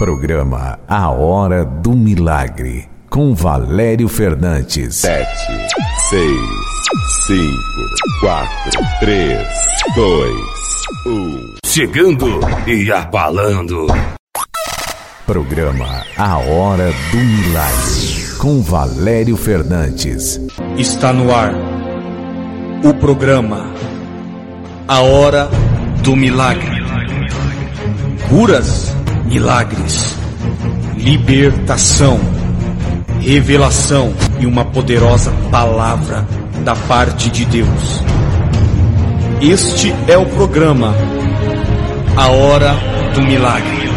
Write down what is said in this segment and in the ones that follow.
Programa A Hora do Milagre, com Valério Fernandes. Sete, seis, cinco, quatro, três, dois, um. Chegando e abalando. Programa A Hora do Milagre, com Valério Fernandes. Está no ar o programa A Hora do Milagre. Curas, milagres, libertação, revelação e uma poderosa palavra da parte de Deus. Este é o programa A Hora do Milagre.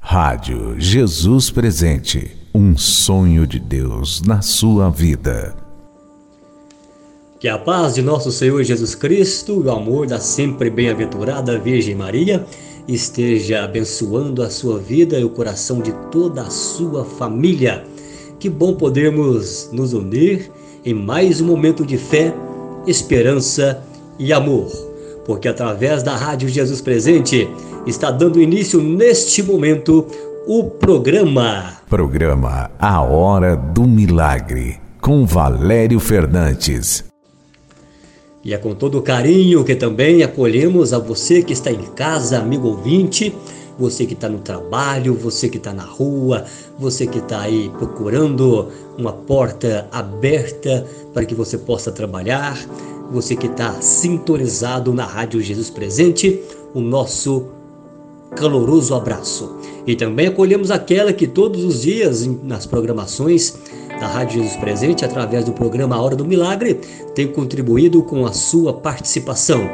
Rádio Jesus Presente, um sonho de Deus na sua vida. Que a paz de nosso Senhor Jesus Cristo e o amor da sempre bem-aventurada Virgem Maria esteja abençoando a sua vida e o coração de toda a sua família. Que bom podermos nos unir em mais um momento de fé, esperança e amor, porque através da Rádio Jesus Presente está dando início neste momento o programa. Programa A Hora do Milagre, com Valério Fernandes. E é com todo carinho que também acolhemos a você que está em casa, amigo ouvinte, você que está no trabalho, você que está na rua, você que está aí procurando uma porta aberta para que você possa trabalhar, você que está sintonizado na Rádio Jesus Presente, o nosso caloroso abraço. E também acolhemos aquela que todos os dias nas programações da Rádio Jesus Presente, através do programa Hora do Milagre, tem contribuído com a sua participação.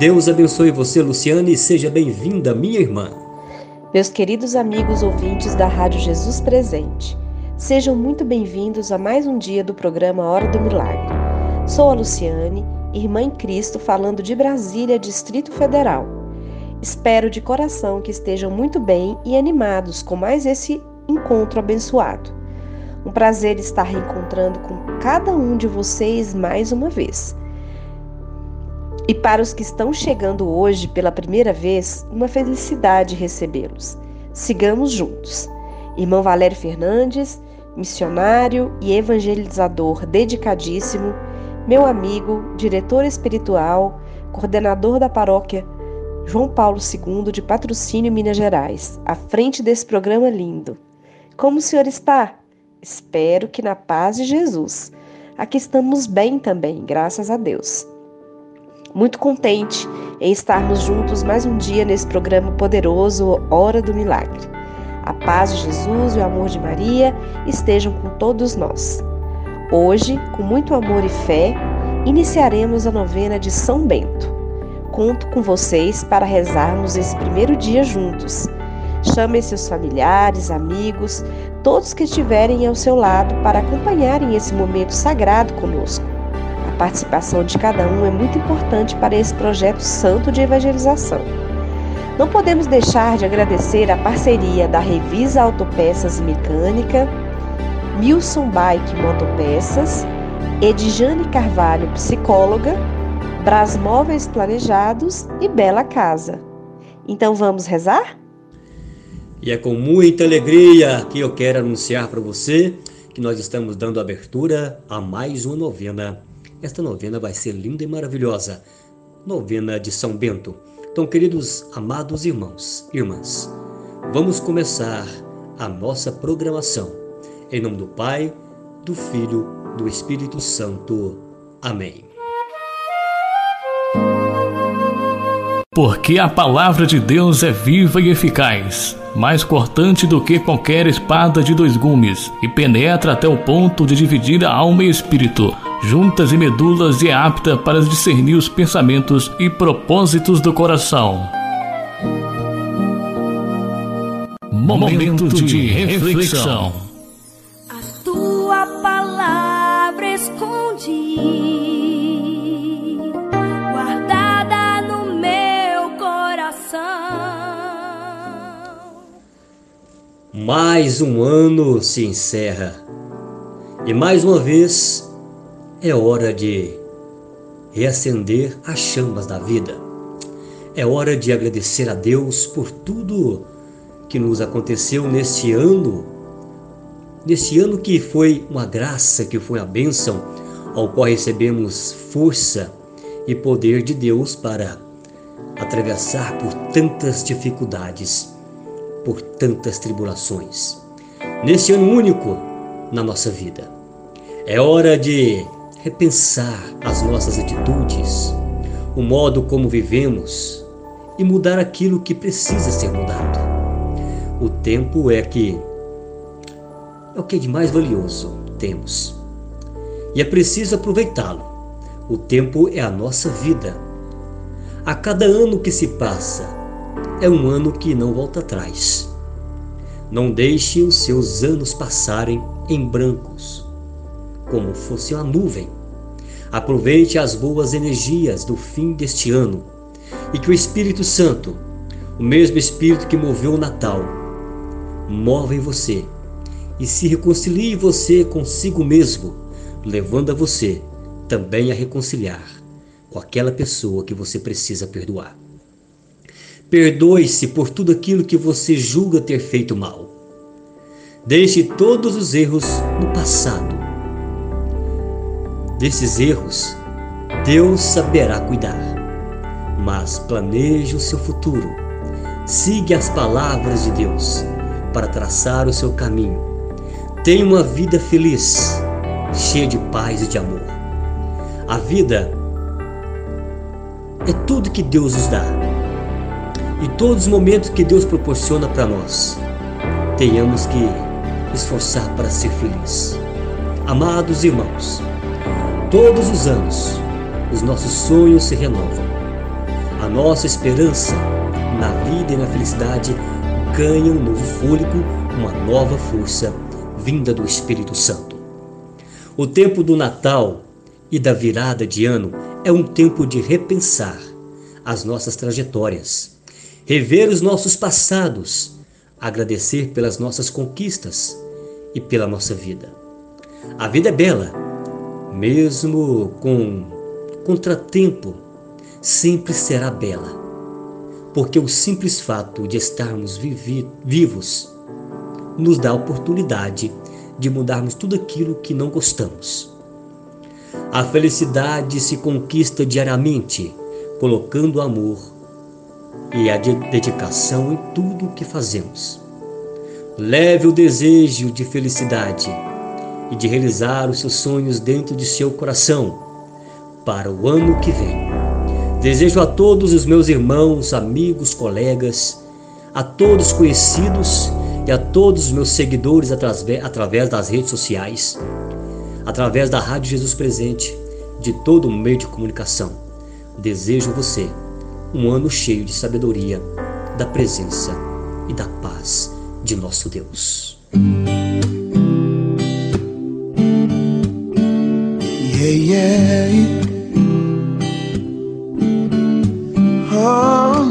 Deus abençoe você, Luciane, e seja bem-vinda, minha irmã. Meus queridos amigos ouvintes da Rádio Jesus Presente, sejam muito bem-vindos a mais um dia do programa Hora do Milagre. Sou a Luciane, irmã em Cristo, falando de Brasília, Distrito Federal. Espero de coração que estejam muito bem e animados com mais esse encontro abençoado. Um prazer estar reencontrando com cada um de vocês mais uma vez. E para os que estão chegando hoje pela primeira vez, uma felicidade recebê-los. Sigamos juntos. Irmão Valério Fernandes, missionário e evangelizador dedicadíssimo, meu amigo, diretor espiritual, coordenador da paróquia João Paulo II de Patrocínio, Minas Gerais, à frente desse programa lindo. Como o senhor está? Espero que na paz de Jesus. Aqui estamos bem também, graças a Deus. Muito contente em estarmos juntos mais um dia nesse programa poderoso Hora do Milagre. A paz de Jesus e o amor de Maria estejam com todos nós. Hoje, com muito amor e fé, iniciaremos a novena de São Bento. Conto com vocês para rezarmos esse primeiro dia juntos. Chame seus familiares, amigos, todos que estiverem ao seu lado para acompanharem esse momento sagrado conosco. A participação de cada um é muito importante para esse projeto santo de evangelização. Não podemos deixar de agradecer a parceria da Revisa Autopeças e Mecânica, Milson Bike Motopeças, Edjane Carvalho Psicóloga, Brasmóveis Planejados e Bela Casa. Então vamos rezar? E é com muita alegria que eu quero anunciar para você que nós estamos dando abertura a mais uma novena. Esta novena vai ser linda e maravilhosa. Novena de São Bento. Então, queridos amados irmãos, irmãs, vamos começar a nossa programação. Em nome do Pai, do Filho, do Espírito Santo. Amém. Porque a palavra de Deus é viva e eficaz, mais cortante do que qualquer espada de dois gumes, e penetra até o ponto de dividir a alma e espírito, juntas e medulas, e é apta para discernir os pensamentos e propósitos do coração. Momento de reflexão. Mais um ano se encerra. E mais uma vez é hora de reacender as chamas da vida. É hora de agradecer a Deus por tudo que nos aconteceu neste ano, neste ano que foi uma graça, que foi a bênção, ao qual recebemos força e poder de Deus para atravessar por tantas dificuldades, por tantas tribulações. Neste ano único na nossa vida, é hora de repensar as nossas atitudes, o modo como vivemos e mudar aquilo que precisa ser mudado. O tempo é que é o que de mais valioso temos. E é preciso aproveitá-lo. O tempo é a nossa vida. A cada ano que se passa, é um ano que não volta atrás. Não deixe os seus anos passarem em brancos, como fosse uma nuvem. Aproveite as boas energias do fim deste ano e que o Espírito Santo, o mesmo Espírito que moveu o Natal, mova em você e se reconcilie você consigo mesmo, levando a você também a reconciliar com aquela pessoa que você precisa perdoar. Perdoe-se por tudo aquilo que você julga ter feito mal. Deixe todos os erros no passado. Desses erros, Deus saberá cuidar. Mas planeje o seu futuro. Siga as palavras de Deus para traçar o seu caminho. Tenha uma vida feliz, cheia de paz e de amor. A vida é tudo que Deus nos dá. E todos os momentos que Deus proporciona para nós, tenhamos que esforçar para ser feliz. Amados irmãos, todos os anos os nossos sonhos se renovam. A nossa esperança na vida e na felicidade ganha um novo fôlego, uma nova força vinda do Espírito Santo. O tempo do Natal e da virada de ano é um tempo de repensar as nossas trajetórias, rever os nossos passados, agradecer pelas nossas conquistas e pela nossa vida. A vida é bela, mesmo com contratempo, sempre será bela, porque o simples fato de estarmos vivos nos dá a oportunidade de mudarmos tudo aquilo que não gostamos. A felicidade se conquista diariamente, colocando o amor e a dedicação em tudo o que fazemos. Leve o desejo de felicidade e de realizar os seus sonhos dentro de seu coração para o ano que vem. Desejo a todos os meus irmãos, amigos, colegas, a todos conhecidos e a todos os meus seguidores através das redes sociais através da Rádio Jesus Presente, de todo o meio de comunicação. Desejo você um ano cheio de sabedoria, da presença e da paz de nosso Deus. Yeah, yeah. Oh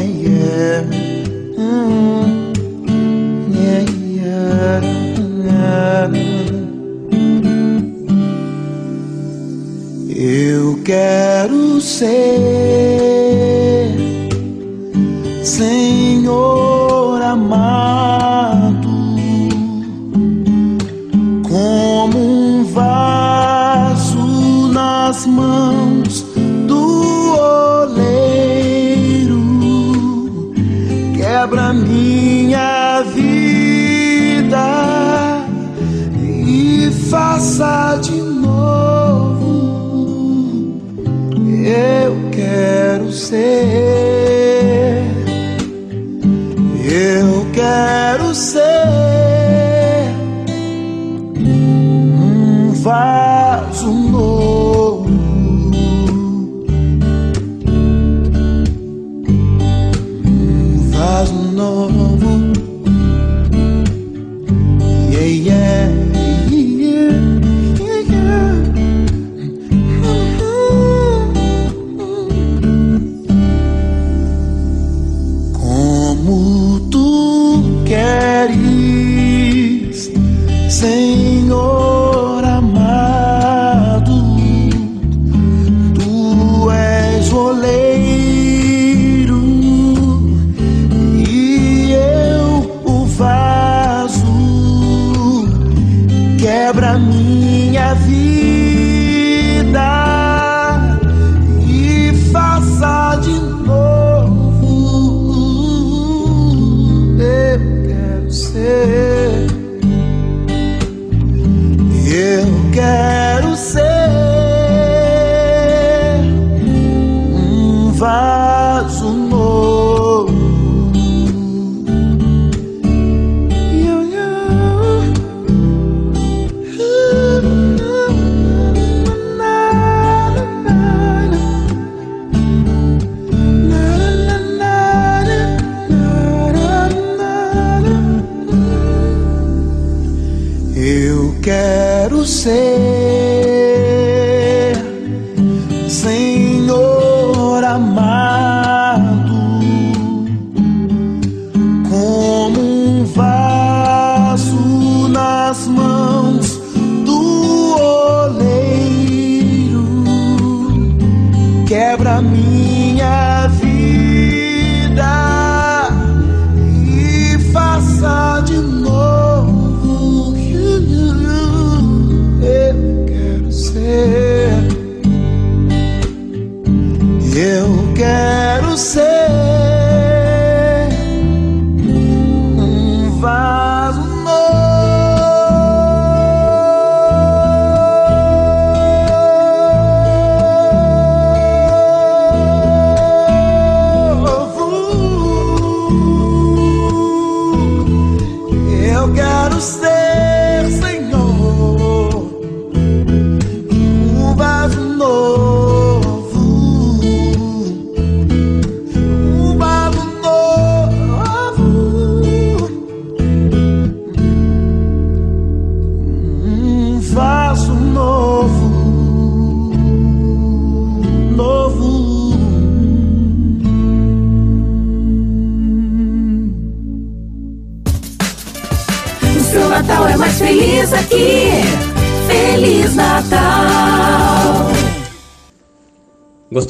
yeah. Mm. Eu quero ser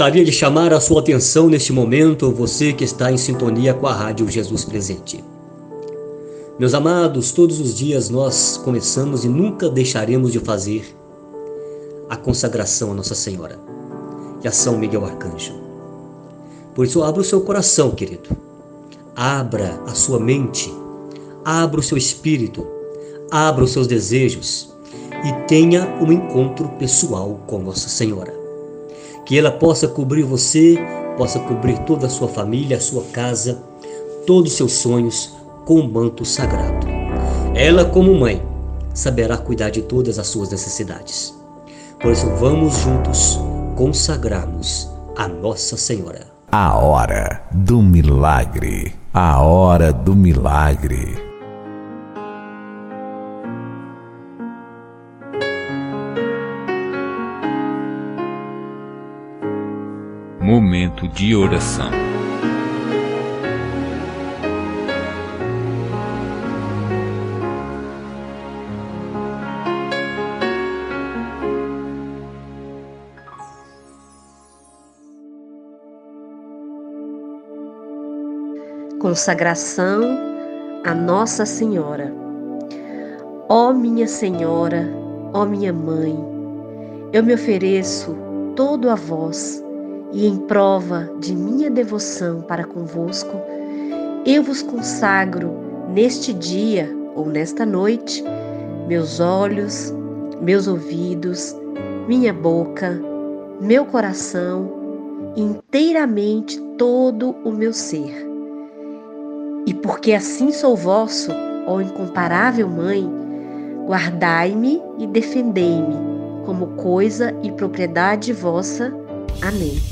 Gostaria de chamar a sua atenção neste momento, você que está em sintonia com a Rádio Jesus Presente. Meus amados, todos os dias nós começamos e nunca deixaremos de fazer a consagração a Nossa Senhora e a São Miguel Arcanjo. Por isso, abra o seu coração, querido. Abra a sua mente, abra o seu espírito, abra os seus desejos e tenha um encontro pessoal com Nossa Senhora. Que ela possa cobrir você, possa cobrir toda a sua família, a sua casa, todos os seus sonhos com um manto sagrado. Ela, como mãe, saberá cuidar de todas as suas necessidades. Por isso, vamos juntos consagrarmos a Nossa Senhora. A hora do milagre. A hora do milagre. Momento de oração. Consagração a Nossa Senhora. Ó minha Senhora, ó minha Mãe, eu me ofereço todo a vós e em prova de minha devoção para convosco, eu vos consagro neste dia ou nesta noite meus olhos, meus ouvidos, minha boca, meu coração, inteiramente todo o meu ser. E porque assim sou vosso, ó incomparável Mãe, guardai-me e defendei-me como coisa e propriedade vossa. Amém.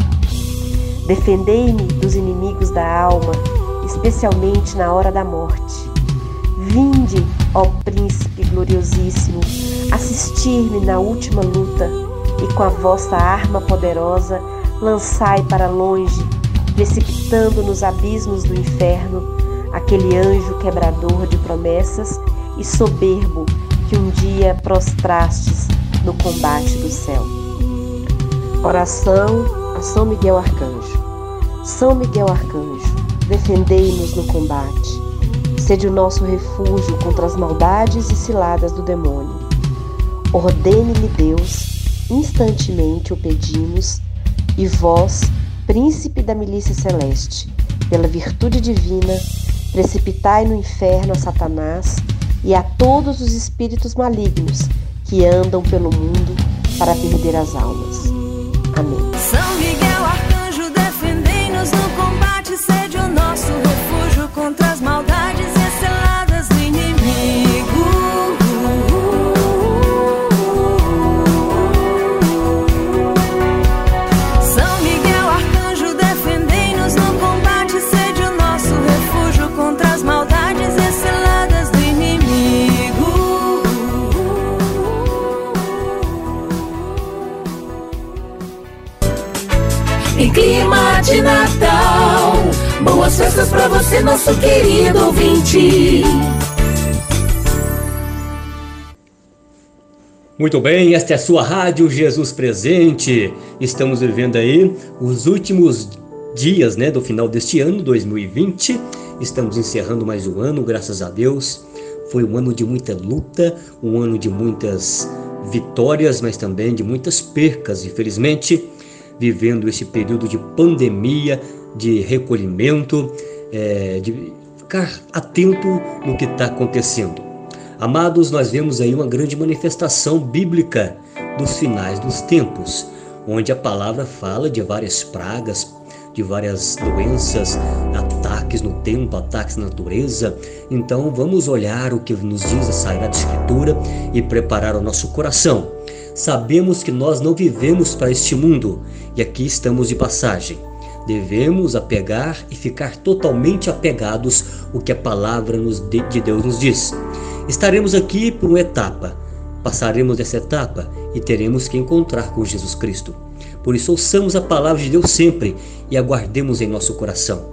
Defendei-me dos inimigos da alma, especialmente na hora da morte. Vinde, ó Príncipe gloriosíssimo, assistir-me na última luta e com a vossa arma poderosa lançai para longe precipitando nos abismos do inferno aquele anjo quebrador de promessas e soberbo que um dia prostrastes no combate do céu. Oração São Miguel Arcanjo. São Miguel Arcanjo, defendei-nos no combate. Sede o nosso refúgio contra as maldades e ciladas do demônio. Ordene-lhe Deus, instantemente o pedimos, e vós, príncipe da milícia celeste, pela virtude divina, precipitai no inferno a Satanás e a todos os espíritos malignos que andam pelo mundo para perder as almas. Amém. São Miguel Arcanjo, defendei-nos no combate, sede o nosso pra você, nosso querido ouvinte. Muito bem, esta é a sua Rádio Jesus Presente. Estamos vivendo aí os últimos dias né, do final deste ano, 2020. Estamos encerrando mais um ano, graças a Deus. Foi um ano de muita luta, um ano de muitas vitórias, mas também de muitas percas, infelizmente, vivendo esse período de pandemia, de recolhimento, é, de ficar atento no que está acontecendo. Amados, nós vemos aí uma grande manifestação bíblica dos finais dos tempos, onde a palavra fala de várias pragas, de várias doenças, ataques no tempo, ataques na natureza. Então vamos olhar o que nos diz a Sagrada Escritura e preparar o nosso coração. Sabemos que nós não vivemos para este mundo e aqui estamos de passagem. Devemos apegar e ficar totalmente apegados ao que a palavra de Deus nos diz. Estaremos aqui por uma etapa, passaremos essa etapa e teremos que encontrar com Jesus Cristo. Por isso, ouçamos a palavra de Deus sempre e aguardemos em nosso coração.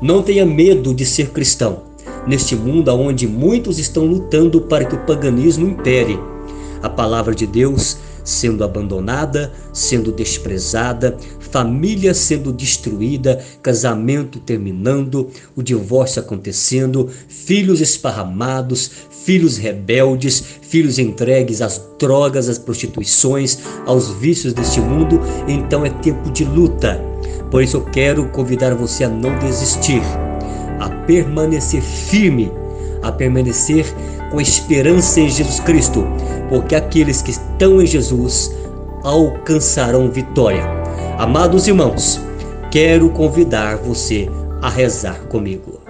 Não tenha medo de ser cristão, neste mundo onde muitos estão lutando para que o paganismo impere. A palavra de Deus sendo abandonada, sendo desprezada, família sendo destruída, casamento terminando, o divórcio acontecendo, filhos esparramados, filhos rebeldes, filhos entregues às drogas, às prostituições, aos vícios deste mundo, então é tempo de luta. Por isso eu quero convidar você a não desistir, a permanecer firme, a permanecer com esperança em Jesus Cristo, porque aqueles que estão em Jesus alcançarão vitória. Amados irmãos, quero convidar você a rezar comigo.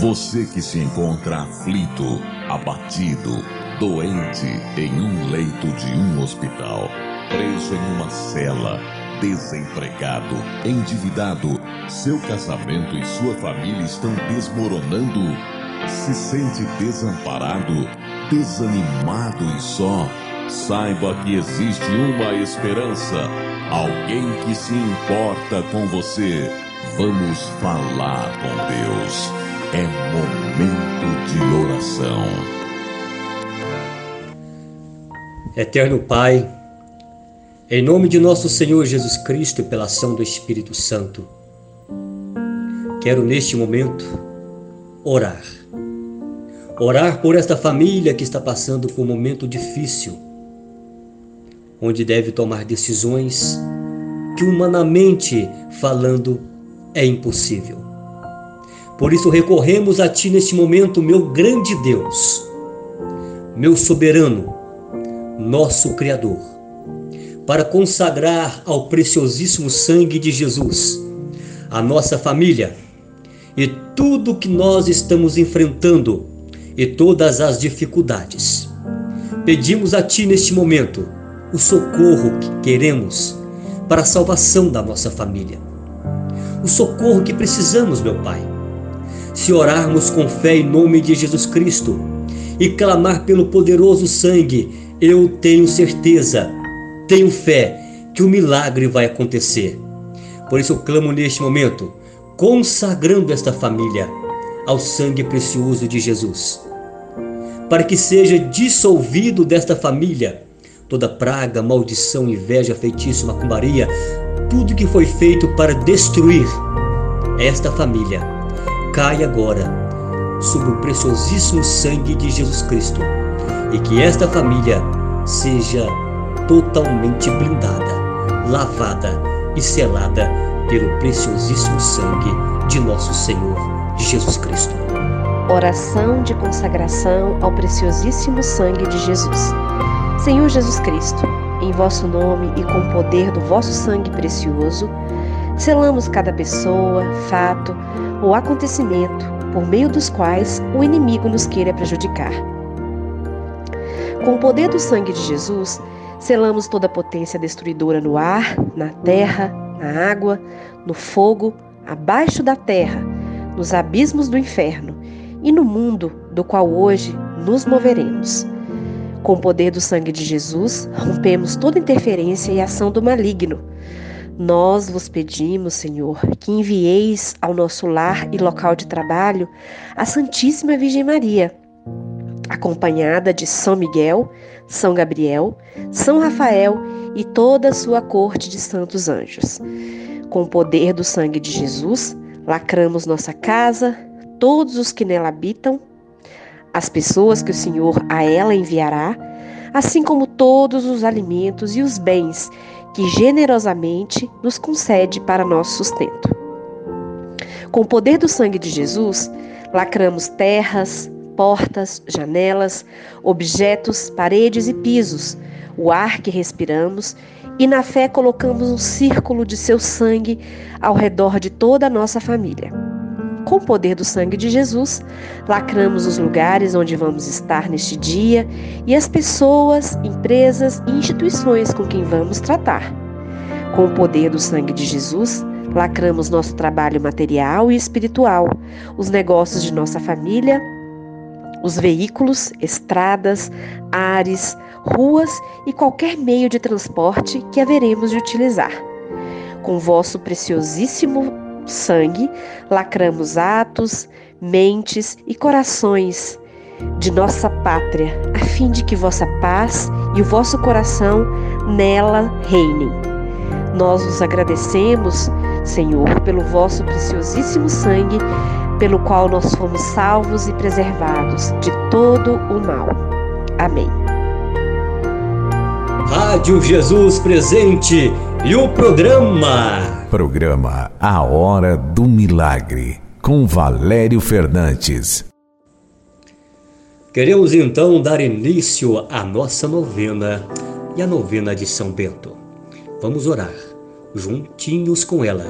Você que se encontra aflito, abatido, doente em um leito de um hospital, preso em uma cela, desempregado, endividado, seu casamento e sua família estão desmoronando, se sente desamparado, desanimado e só, saiba que existe uma esperança, alguém que se importa com você. Vamos falar com Deus. É momento de oração. Eterno Pai, em nome de nosso Senhor Jesus Cristo e pela ação do Espírito Santo, quero neste momento orar. Orar por esta família que está passando por um momento difícil, onde deve tomar decisões que, humanamente falando, é impossível. Por isso recorremos a Ti neste momento, meu grande Deus, meu soberano, nosso Criador, para consagrar ao preciosíssimo sangue de Jesus a nossa família e tudo que nós estamos enfrentando e todas as dificuldades. Pedimos a Ti neste momento o socorro que queremos para a salvação da nossa família. O socorro que precisamos, meu Pai se orarmos com fé em nome de Jesus Cristo e clamar pelo poderoso sangue, eu tenho certeza, tenho fé que o milagre vai acontecer. Por isso eu clamo neste momento, consagrando esta família ao sangue precioso de Jesus, para que seja dissolvido desta família toda praga, maldição, inveja, feitiço, macumbaria, tudo que foi feito para destruir esta família cai agora sobre o preciosíssimo sangue de Jesus Cristo e que esta família seja totalmente blindada, lavada e selada pelo preciosíssimo sangue de nosso Senhor Jesus Cristo. Oração de consagração ao preciosíssimo sangue de Jesus. Senhor Jesus Cristo, em vosso nome e com o poder do vosso sangue precioso, selamos cada pessoa, fato, ou acontecimento por meio dos quais o inimigo nos queira prejudicar. Com o poder do sangue de Jesus, selamos toda potência destruidora no ar, na terra, na água, no fogo, abaixo da terra, nos abismos do inferno e no mundo do qual hoje nos moveremos. Com o poder do sangue de Jesus, rompemos toda interferência e ação do maligno Nós vos pedimos, Senhor, que envieis ao nosso lar e local de trabalho a Santíssima Virgem Maria, acompanhada de São Miguel, São Gabriel, São Rafael e toda a sua corte de santos anjos. Com o poder do sangue de Jesus, lacramos nossa casa, todos os que nela habitam, as pessoas que o Senhor a ela enviará, assim como todos os alimentos e os bens que generosamente nos concede para nosso sustento. Com o poder do sangue de Jesus, lacramos terras, portas, janelas, objetos, paredes e pisos, o ar que respiramos, e na fé colocamos um círculo de seu sangue ao redor de toda a nossa família. Com o poder do sangue de Jesus, lacramos os lugares onde vamos estar neste dia e as pessoas, empresas e instituições com quem vamos tratar. Com o poder do sangue de Jesus, lacramos nosso trabalho material e espiritual, os negócios de nossa família, os veículos, estradas, ares, ruas e qualquer meio de transporte que haveremos de utilizar. Com vosso preciosíssimo sangue, lacramos atos, mentes e corações de nossa pátria, a fim de que vossa paz e o vosso coração nela reinem. Nós vos agradecemos, Senhor, pelo vosso preciosíssimo sangue, pelo qual nós fomos salvos e preservados de todo o mal. Amém. Rádio Jesus presente e o programa. Programa A Hora do Milagre, com Valério Fernandes. Queremos então dar início à nossa novena e a novena de São Bento. Vamos orar juntinhos com ela.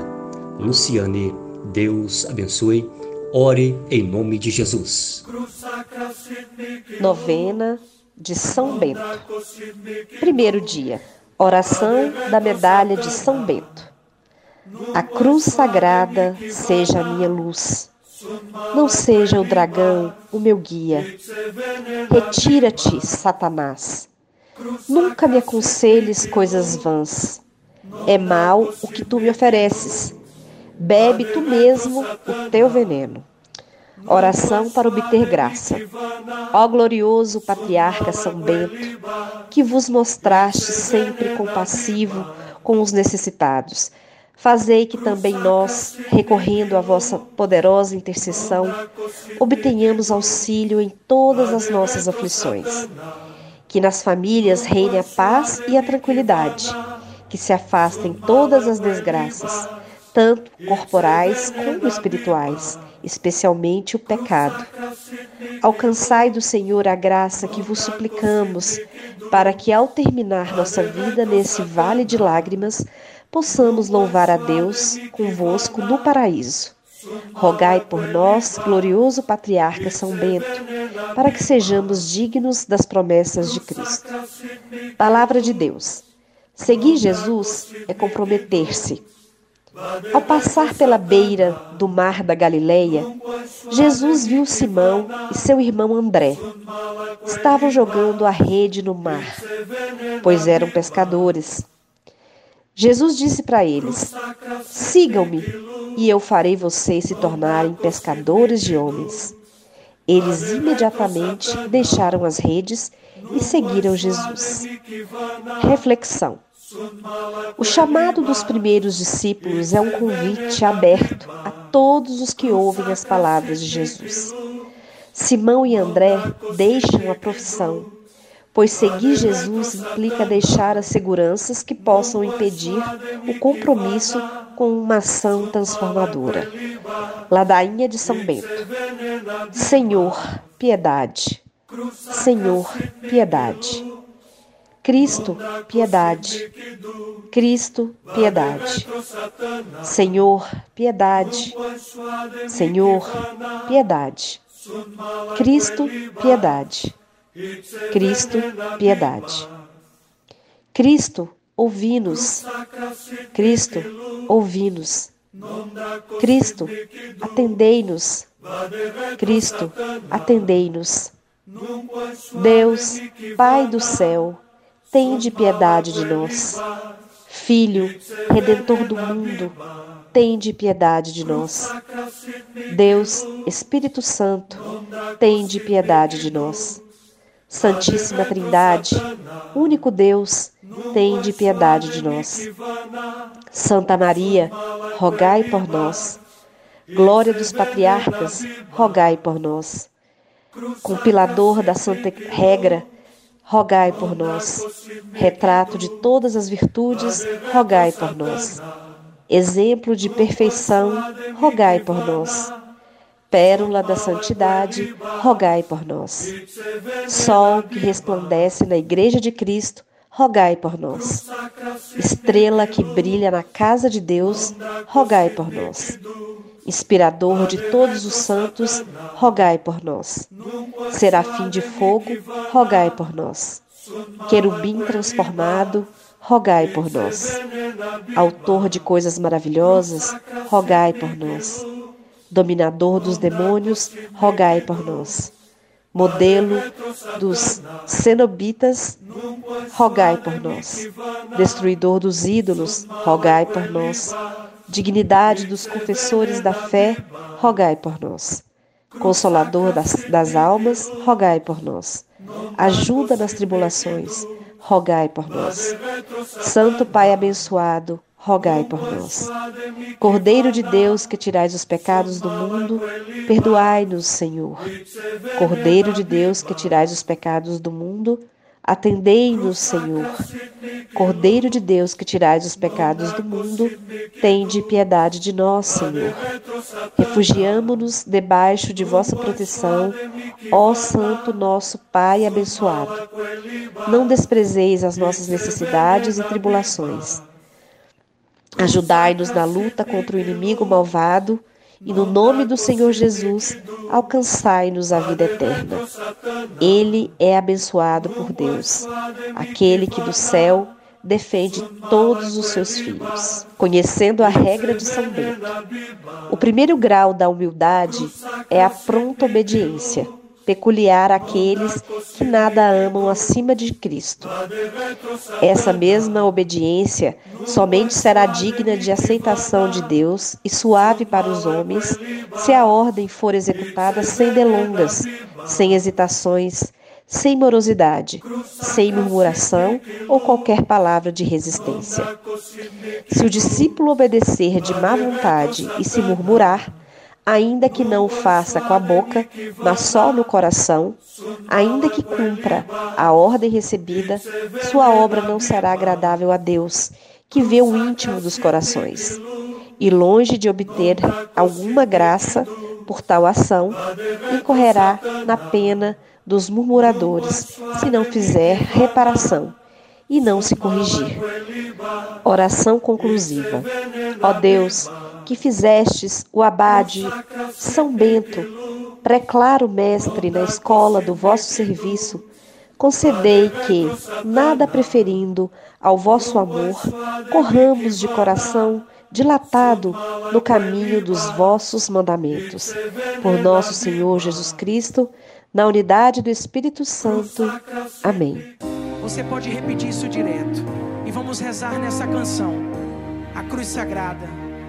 Luciane, Deus abençoe. Ore em nome de Jesus. Novena de São Bento. Primeiro dia. Oração da medalha de São Bento. A cruz sagrada seja a minha luz. Não seja o dragão o meu guia. Retira-te, Satanás. Nunca me aconselhes coisas vãs. É mal o que tu me ofereces. Bebe tu mesmo o teu veneno. Oração para obter graça. Ó glorioso patriarca São Bento, que vos mostraste sempre compassivo com os necessitados, fazei que também nós, recorrendo à vossa poderosa intercessão, obtenhamos auxílio em todas as nossas aflições. Que nas famílias reine a paz e a tranquilidade, que se afastem todas as desgraças, tanto corporais como espirituais especialmente o pecado. Alcançai do Senhor a graça que vos suplicamos, para que ao terminar nossa vida nesse vale de lágrimas, possamos louvar a Deus convosco no paraíso. Rogai por nós, glorioso patriarca São Bento, para que sejamos dignos das promessas de Cristo. Palavra de Deus. Seguir Jesus é comprometer-se ao passar pela beira do mar da Galileia, Jesus viu Simão e seu irmão André. Estavam jogando a rede no mar, pois eram pescadores. Jesus disse para eles: Sigam-me, e eu farei vocês se tornarem pescadores de homens. Eles imediatamente deixaram as redes e seguiram Jesus. Reflexão. O chamado dos primeiros discípulos é um convite aberto a todos os que ouvem as palavras de Jesus. Simão e André deixam a profissão, pois seguir Jesus implica deixar as seguranças que possam impedir o compromisso com uma ação transformadora. Ladainha de São Bento. Senhor, piedade. Senhor, piedade. Cristo, piedade. Cristo, piedade. Senhor, piedade. Senhor, piedade. Cristo, piedade. Cristo, piedade. Cristo, ouvi-nos. Cristo, ouvi-nos. Cristo, atendei-nos. Cristo, atendei-nos. Deus, Pai do céu, tende piedade de nós. Filho, Redentor do mundo, tende piedade de nós. Deus, Espírito Santo, tende piedade de nós. Santíssima Trindade, único Deus, tende piedade de nós. Santa Maria, rogai por nós. Glória dos patriarcas, rogai por nós. Compilador da Santa Regra, rogai por nós. Retrato de todas as virtudes, rogai por nós. Exemplo de perfeição, rogai por nós. Pérola da santidade, rogai por nós. Sol que resplandece na Igreja de Cristo, rogai por nós. Estrela que brilha na casa de Deus, rogai por nós. Inspirador de todos os santos, rogai por nós. Serafim de fogo, rogai por nós. Querubim transformado, rogai por nós. Autor de coisas maravilhosas, rogai por nós. Dominador dos demônios, rogai por nós. Modelo dos cenobitas, rogai por nós. Destruidor dos ídolos, rogai por nós. Dignidade dos confessores da fé, rogai por nós. Consolador das, das almas, rogai por nós. Ajuda nas tribulações, rogai por nós. Santo Pai abençoado, rogai por nós. Cordeiro de Deus, que tirais os pecados do mundo, perdoai-nos, Senhor. Cordeiro de Deus, que tirais os pecados do mundo, atendei-nos, Senhor. Cordeiro de Deus, que tirais os pecados do mundo, tende piedade de nós, Senhor. Refugiamo-nos debaixo de vossa proteção, ó Santo nosso Pai abençoado. Não desprezeis as nossas necessidades e tribulações. Ajudai-nos na luta contra o inimigo malvado e no nome do Senhor Jesus, alcançai-nos a vida eterna. Ele é abençoado por Deus, aquele que do céu defende todos os seus filhos. Conhecendo a regra de São Bento, o primeiro grau da humildade é a pronta obediência peculiar àqueles que nada amam acima de Cristo. Essa mesma obediência somente será digna de aceitação de Deus e suave para os homens se a ordem for executada sem delongas, sem hesitações, sem morosidade, sem murmuração ou qualquer palavra de resistência. Se o discípulo obedecer de má vontade e se murmurar, ainda que não o faça com a boca, mas só no coração, ainda que cumpra a ordem recebida, sua obra não será agradável a Deus, que vê o íntimo dos corações. E longe de obter alguma graça por tal ação, incorrerá na pena dos murmuradores, se não fizer reparação e não se corrigir. Oração conclusiva. Ó Deus, que fizestes o abade São Bento, preclaro mestre na escola do vosso serviço, concedei que, nada preferindo ao vosso amor, corramos de coração dilatado no caminho dos vossos mandamentos. Por nosso Senhor Jesus Cristo, na unidade do Espírito Santo. Amém. Você pode repetir isso direto. E vamos rezar nessa canção. A cruz sagrada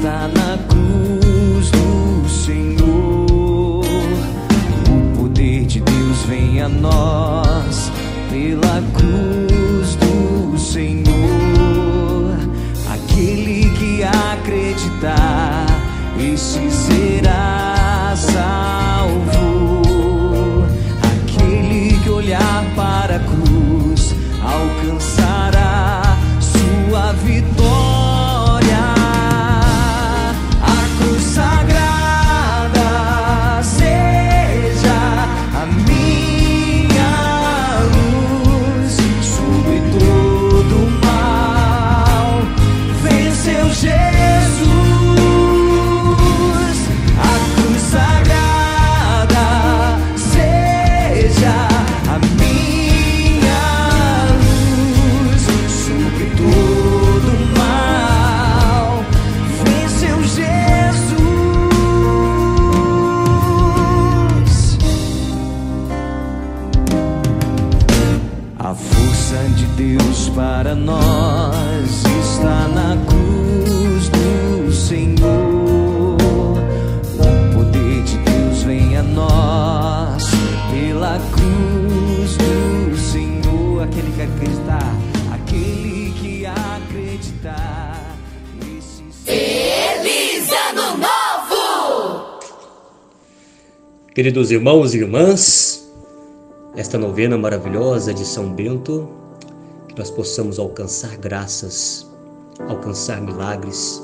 está na cruz do Senhor. O poder de Deus vem a nós pela cruz do Senhor. Aquele que acreditar, esses Queridos irmãos e irmãs, esta novena maravilhosa de São Bento, que nós possamos alcançar graças, alcançar milagres,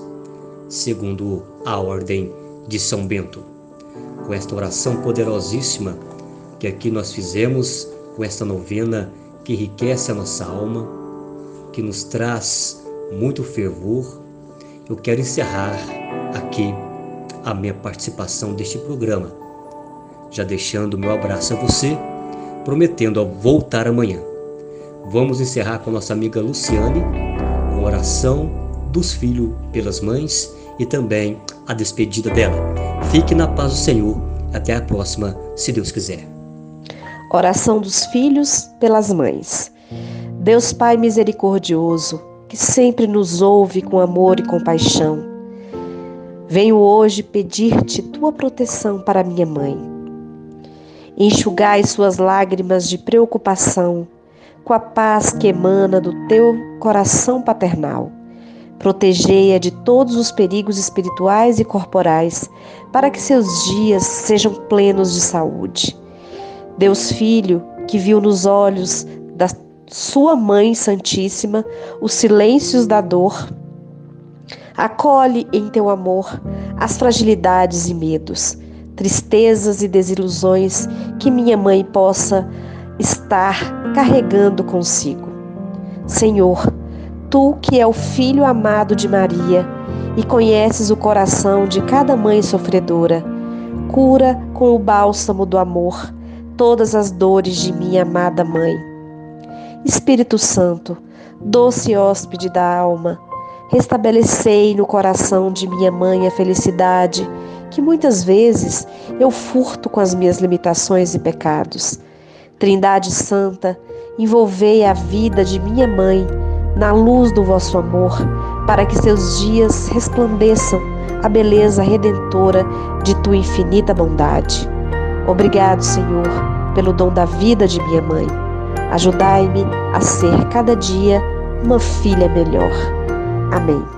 segundo a ordem de São Bento. Com esta oração poderosíssima que aqui nós fizemos, com esta novena que enriquece a nossa alma, que nos traz muito fervor, eu quero encerrar aqui a minha participação deste programa, já deixando meu abraço a você, prometendo voltar amanhã. Vamos encerrar com nossa amiga Luciane, com oração dos filhos pelas mães e também a despedida dela. Fique na paz do Senhor. Até a próxima, se Deus quiser. Oração dos filhos pelas mães. Deus Pai misericordioso, que sempre nos ouve com amor e compaixão, venho hoje pedir-te tua proteção para minha mãe. Enxugai suas lágrimas de preocupação com a paz que emana do teu coração paternal. Protegei-a de todos os perigos espirituais e corporais, para que seus dias sejam plenos de saúde. Deus Filho, que viu nos olhos da sua Mãe Santíssima os silêncios da dor, acolhe em teu amor as fragilidades e medos, tristezas e desilusões que minha mãe possa estar carregando consigo. Senhor, tu que é o filho amado de Maria e conheces o coração de cada mãe sofredora, cura com o bálsamo do amor todas as dores de minha amada mãe. Espírito Santo, doce hóspede da alma, restabelecei no coração de minha mãe a felicidade que muitas vezes eu furto com as minhas limitações e pecados. Trindade Santa, envolvei a vida de minha mãe na luz do vosso amor, para que seus dias resplandeçam a beleza redentora de tua infinita bondade. Obrigado, Senhor, pelo dom da vida de minha mãe. Ajudai-me a ser cada dia uma filha melhor. Amém.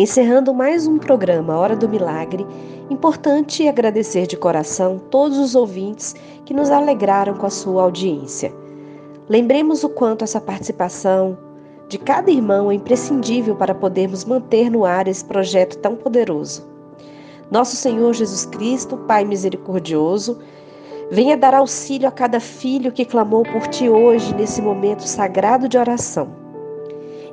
Encerrando mais um programa Hora do Milagre, importante agradecer de coração todos os ouvintes que nos alegraram com a sua audiência. Lembremos o quanto essa participação de cada irmão é imprescindível para podermos manter no ar esse projeto tão poderoso. Nosso Senhor Jesus Cristo, Pai misericordioso, venha dar auxílio a cada filho que clamou por ti hoje nesse momento sagrado de oração.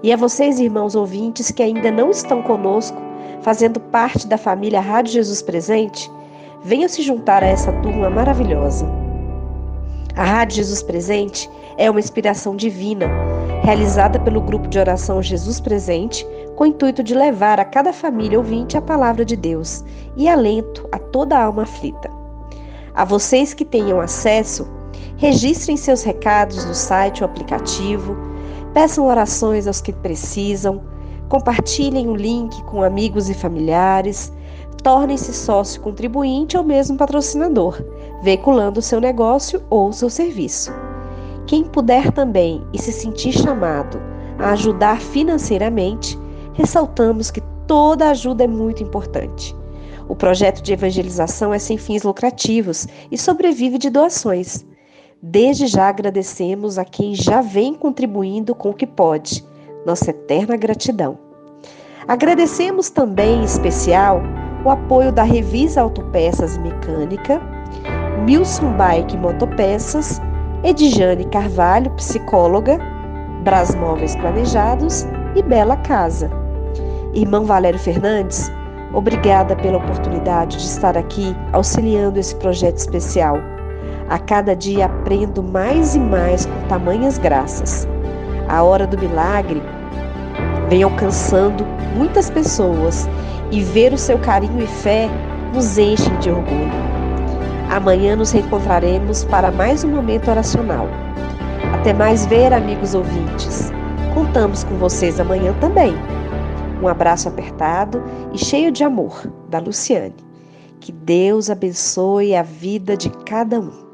E a vocês, irmãos ouvintes, que ainda não estão conosco, fazendo parte da família Rádio Jesus Presente, venham se juntar a essa turma maravilhosa. A Rádio Jesus Presente é uma inspiração divina, realizada pelo grupo de oração Jesus Presente, com o intuito de levar a cada família ouvinte a palavra de Deus e alento a toda alma aflita. A vocês que tenham acesso, registrem seus recados no site ou aplicativo Peçam orações aos que precisam, compartilhem o link com amigos e familiares, tornem-se sócio contribuinte ou mesmo patrocinador, veiculando seu negócio ou seu serviço. Quem puder também e se sentir chamado a ajudar financeiramente, ressaltamos que toda ajuda é muito importante. O projeto de evangelização é sem fins lucrativos e sobrevive de doações. Desde já agradecemos a quem já vem contribuindo com o que pode. Nossa eterna gratidão. Agradecemos também, em especial, o apoio da Revisa Autopeças e Mecânica, Milson Bike Motopeças, Edjane Carvalho, psicóloga, Brasmóveis Planejados e Bela Casa. Irmão Valério Fernandes, obrigada pela oportunidade de estar aqui auxiliando esse projeto especial a cada dia aprendo mais e mais com tamanhas graças. A hora do milagre vem alcançando muitas pessoas e ver o seu carinho e fé nos enchem de orgulho. Amanhã nos reencontraremos para mais um momento oracional. Até mais ver, amigos ouvintes. Contamos com vocês amanhã também. Um abraço apertado e cheio de amor, da Luciane. Que Deus abençoe a vida de cada um.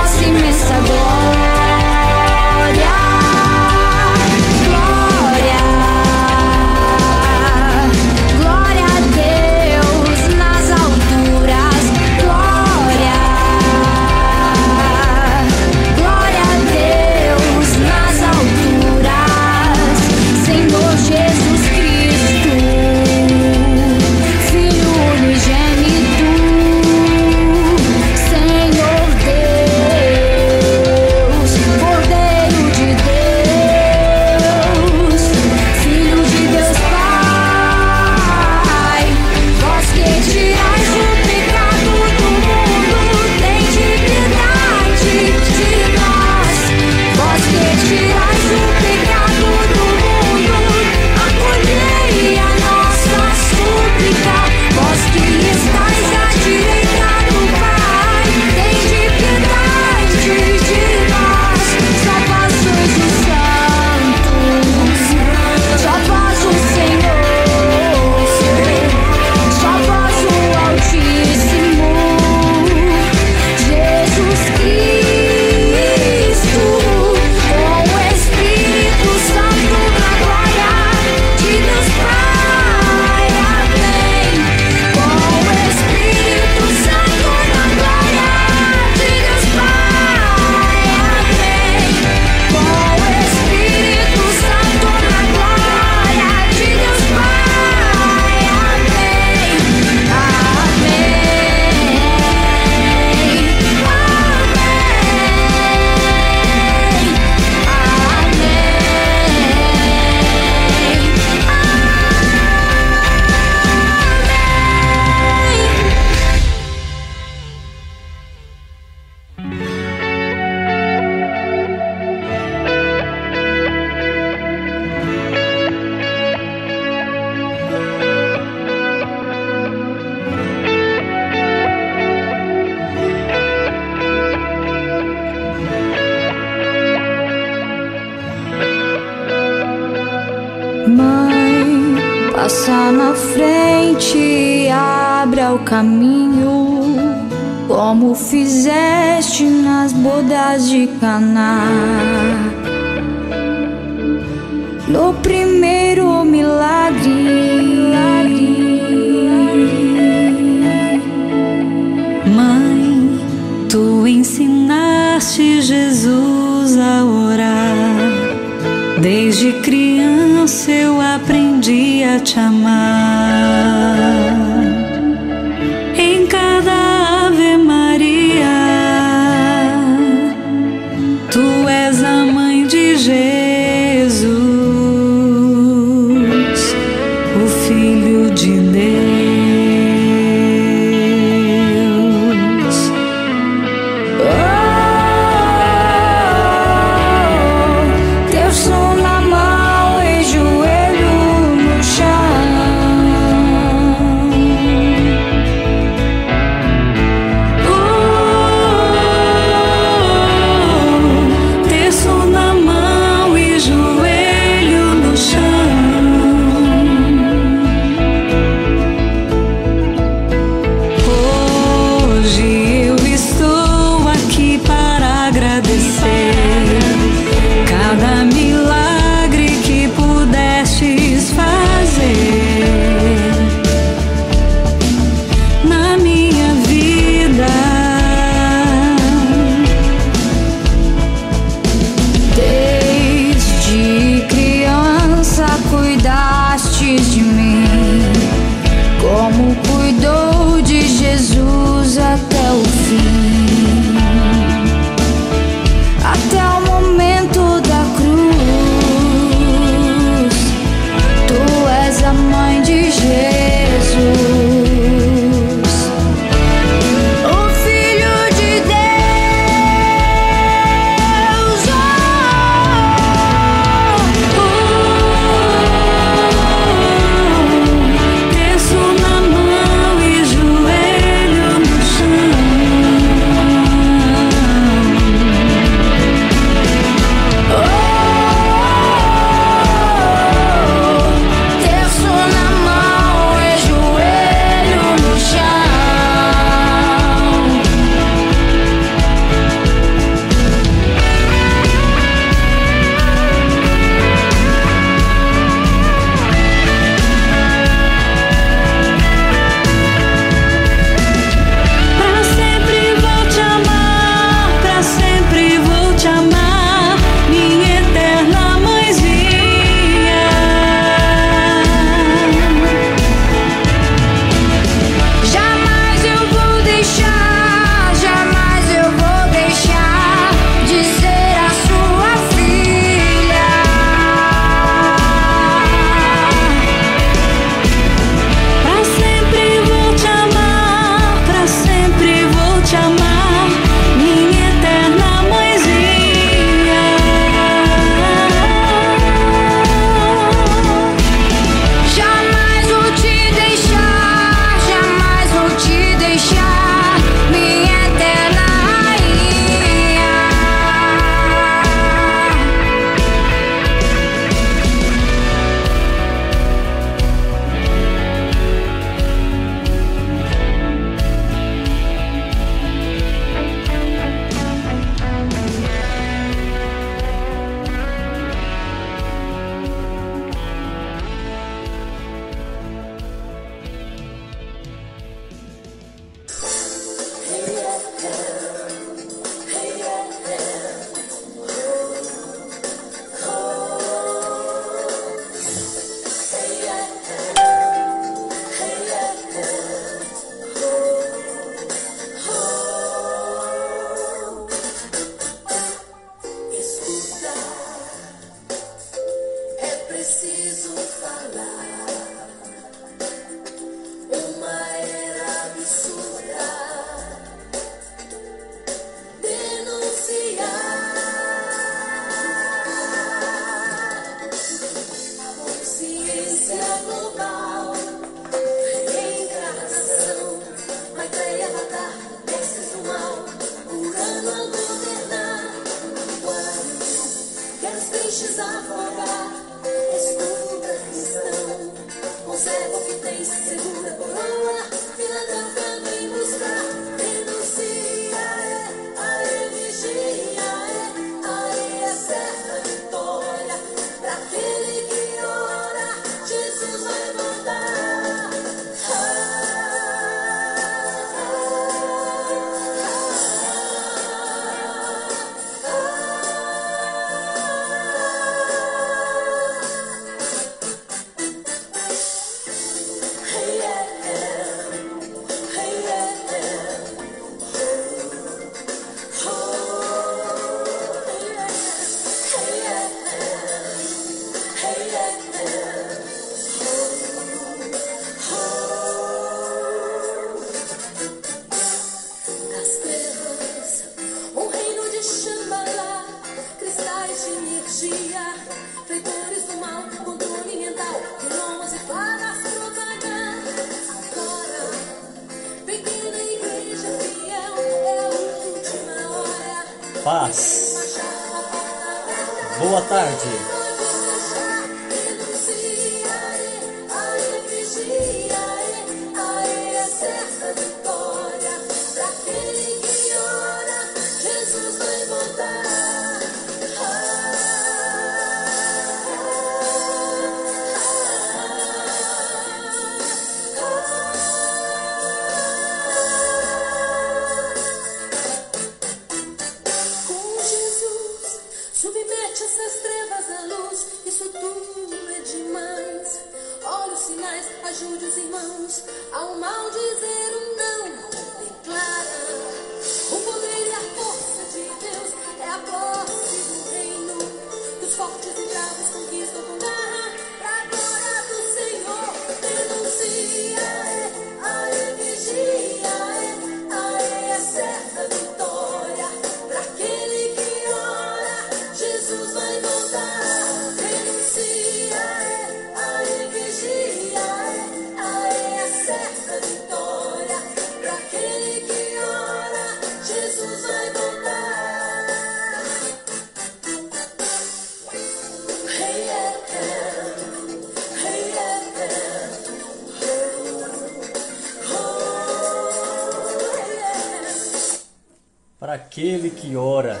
Ora,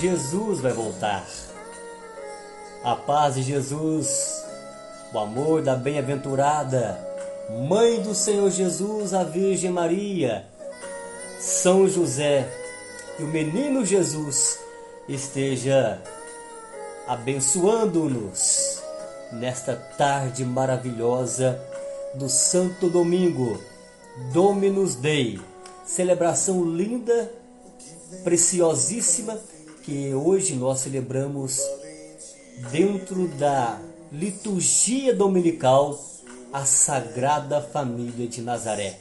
Jesus vai voltar. A paz de Jesus, o amor da bem-aventurada, Mãe do Senhor Jesus, a Virgem Maria, São José e o menino Jesus esteja abençoando-nos nesta tarde maravilhosa do Santo Domingo, Dominus Dei, celebração linda, preciosíssima que hoje nós celebramos dentro da liturgia dominical a Sagrada Família de Nazaré.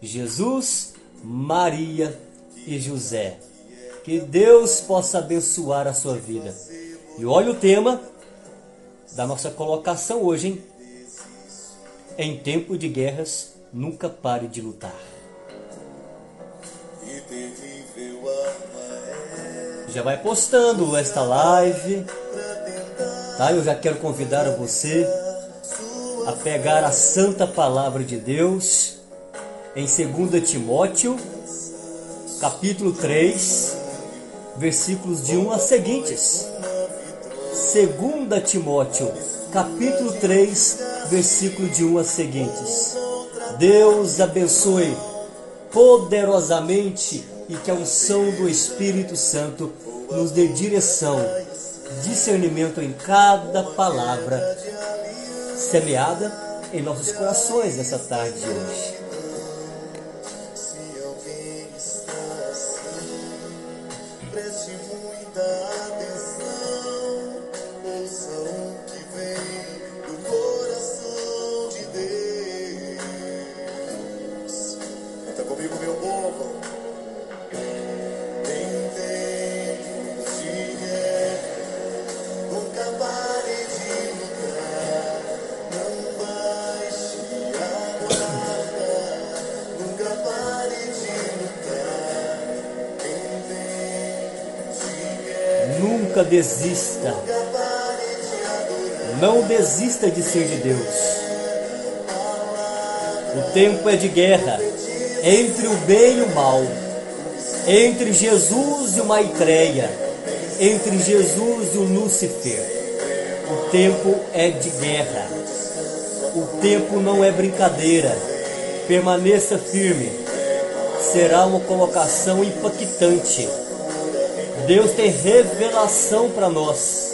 Jesus, Maria e José. Que Deus possa abençoar a sua vida. E olha o tema da nossa colocação hoje, hein? Em tempo de guerras, nunca pare de lutar. Já vai postando esta live, tá? Eu já quero convidar a você a pegar a santa palavra de Deus em 2 Timóteo, capítulo 3, versículos de 1 a seguintes. 2 Timóteo, capítulo 3, versículo de 1 a seguintes. Deus abençoe poderosamente e que a unção do Espírito Santo nos dê direção, discernimento em cada palavra semeada em nossos corações nessa tarde de hoje. Desista. Não desista de ser de Deus. O tempo é de guerra entre o bem e o mal, entre Jesus e o Maitreya, entre Jesus e o Lúcifer. O tempo é de guerra. O tempo não é brincadeira. Permaneça firme. Será uma colocação impactante. Deus tem revelação para nós.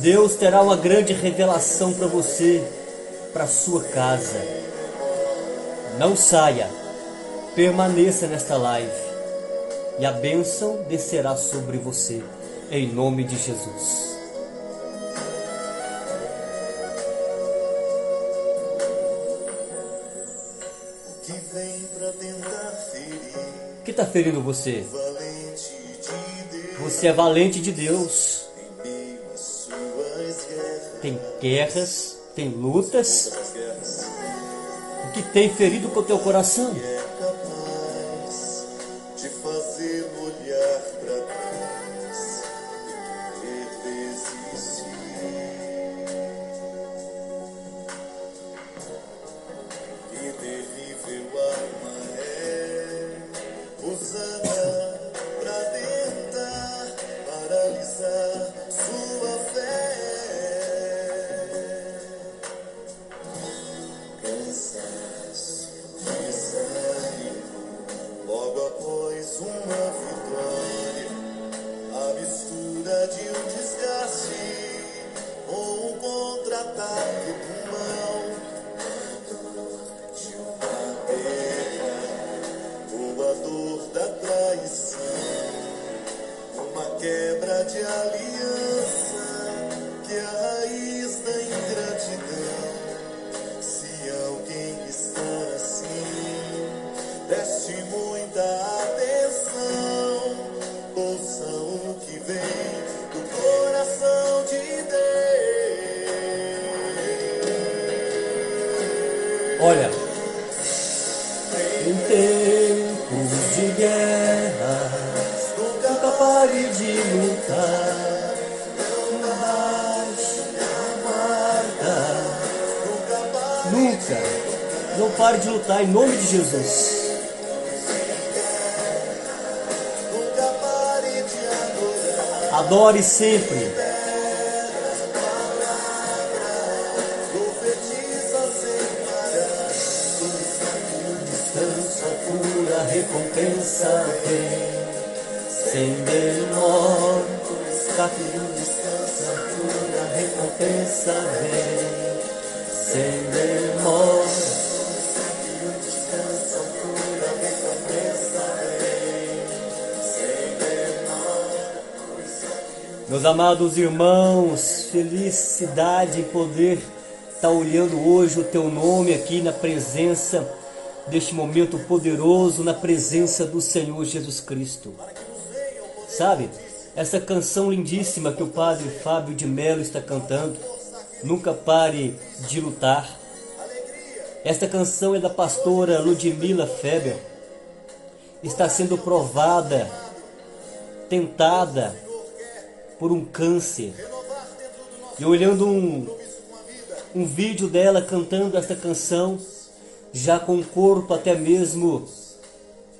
Deus terá uma grande revelação para você, para sua casa. Não saia, permaneça nesta live e a bênção descerá sobre você, em nome de Jesus. Está ferindo você? Você é valente de Deus. Tem guerras, tem lutas. O que tem ferido com o teu coração? Adore sempre. Recompensa vem sem demora. Capítulo descansa, a cura, a recompensa vem sem demora. Meus amados irmãos, felicidade em poder estar olhando hoje o teu nome aqui na presença deste momento poderoso, na presença do Senhor Jesus Cristo. Sabe, essa canção lindíssima que o Padre Fábio de Mello está cantando, Nunca Pare de Lutar. Esta canção é da pastora Ludmila Feber. Está sendo provada, tentada por um câncer. E olhando um, um vídeo dela cantando esta canção, já com o corpo até mesmo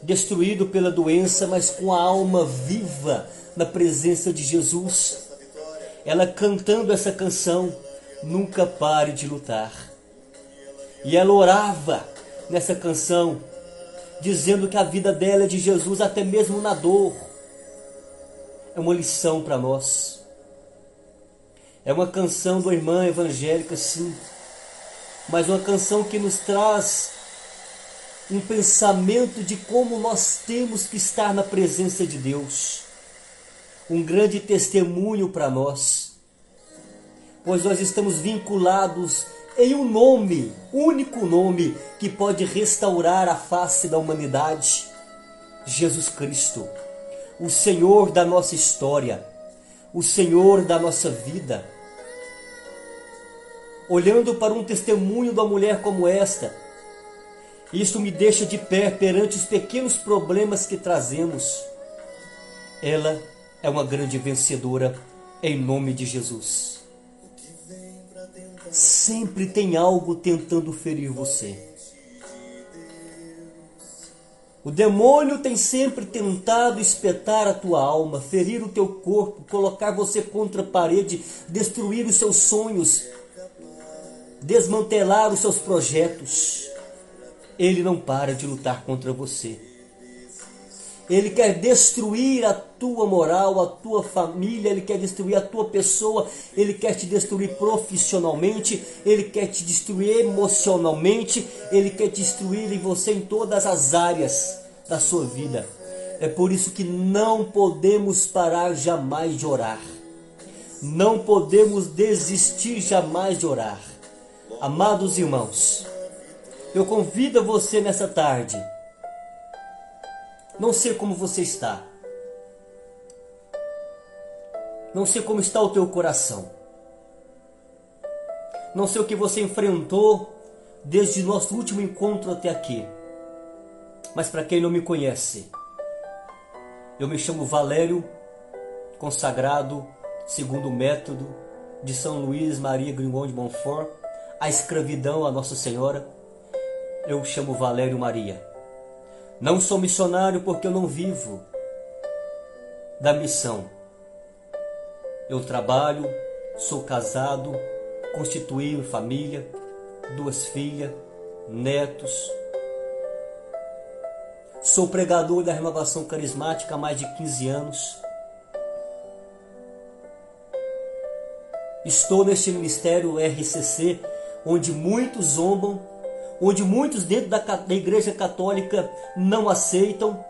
destruído pela doença, mas com a alma viva na presença de Jesus. Ela cantando essa canção, nunca pare de lutar. E ela orava nessa canção, dizendo que a vida dela é de Jesus até mesmo na dor. É uma lição para nós. É uma canção da irmã evangélica, sim, mas uma canção que nos traz um pensamento de como nós temos que estar na presença de Deus. Um grande testemunho para nós, pois nós estamos vinculados em um nome, único nome que pode restaurar a face da humanidade: Jesus Cristo, o Senhor da nossa história, o Senhor da nossa vida olhando para um testemunho da mulher como esta. Isso me deixa de pé perante os pequenos problemas que trazemos. Ela é uma grande vencedora em nome de Jesus. Sempre tem algo tentando ferir você. O demônio tem sempre tentado espetar a tua alma, ferir o teu corpo, colocar você contra a parede, destruir os seus sonhos, desmantelar os seus projetos. Ele não para de lutar contra você. Ele quer destruir a tua moral, a tua família, ele quer destruir a tua pessoa, ele quer te destruir profissionalmente, ele quer te destruir emocionalmente, ele quer destruir em você em todas as áreas da sua vida. É por isso que não podemos parar jamais de orar. Não podemos desistir jamais de orar. Amados irmãos, eu convido você nessa tarde. Não sei como você está. Não sei como está o teu coração. Não sei o que você enfrentou desde nosso último encontro até aqui. Mas para quem não me conhece, eu me chamo Valério, consagrado segundo o método de São Luís Maria Grimond de Montfort, a escravidão a Nossa Senhora. Eu chamo Valério Maria. Não sou missionário porque eu não vivo da missão. Eu trabalho, sou casado, constituí família, duas filhas, netos. Sou pregador da renovação carismática há mais de 15 anos. Estou neste ministério RCC, onde muitos zombam onde muitos dentro da, da Igreja Católica não aceitam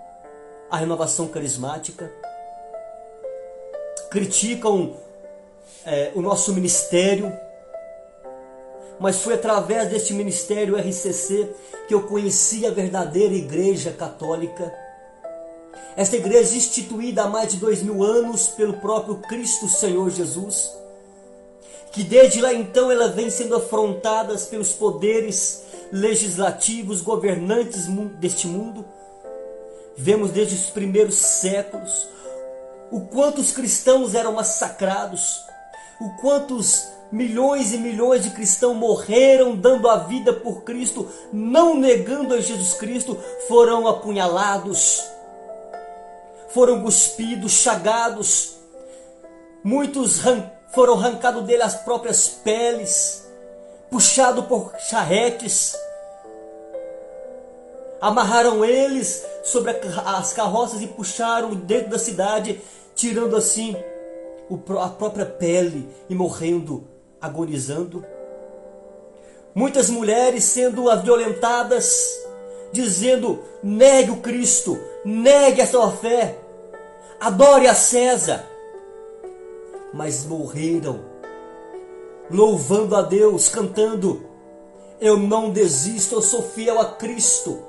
a renovação carismática, criticam é, o nosso ministério, mas foi através deste ministério RCC que eu conheci a verdadeira Igreja Católica. Esta igreja instituída há mais de dois mil anos pelo próprio Cristo Senhor Jesus, que desde lá então ela vem sendo afrontada pelos poderes legislativos, governantes deste mundo. Vemos desde os primeiros séculos o quanto os cristãos eram massacrados, o quantos milhões e milhões de cristãos morreram dando a vida por Cristo, não negando a Jesus Cristo, foram apunhalados, foram cuspidos, chagados, muitos foram arrancados dele as próprias peles, puxados por charretes, amarraram eles sobre as carroças e puxaram dentro da cidade, tirando assim a própria pele e morrendo, agonizando. Muitas mulheres sendo violentadas, dizendo: negue o Cristo, negue a sua fé, adore a César. Mas morreram, louvando a Deus, cantando: Eu não desisto, eu sou fiel a Cristo.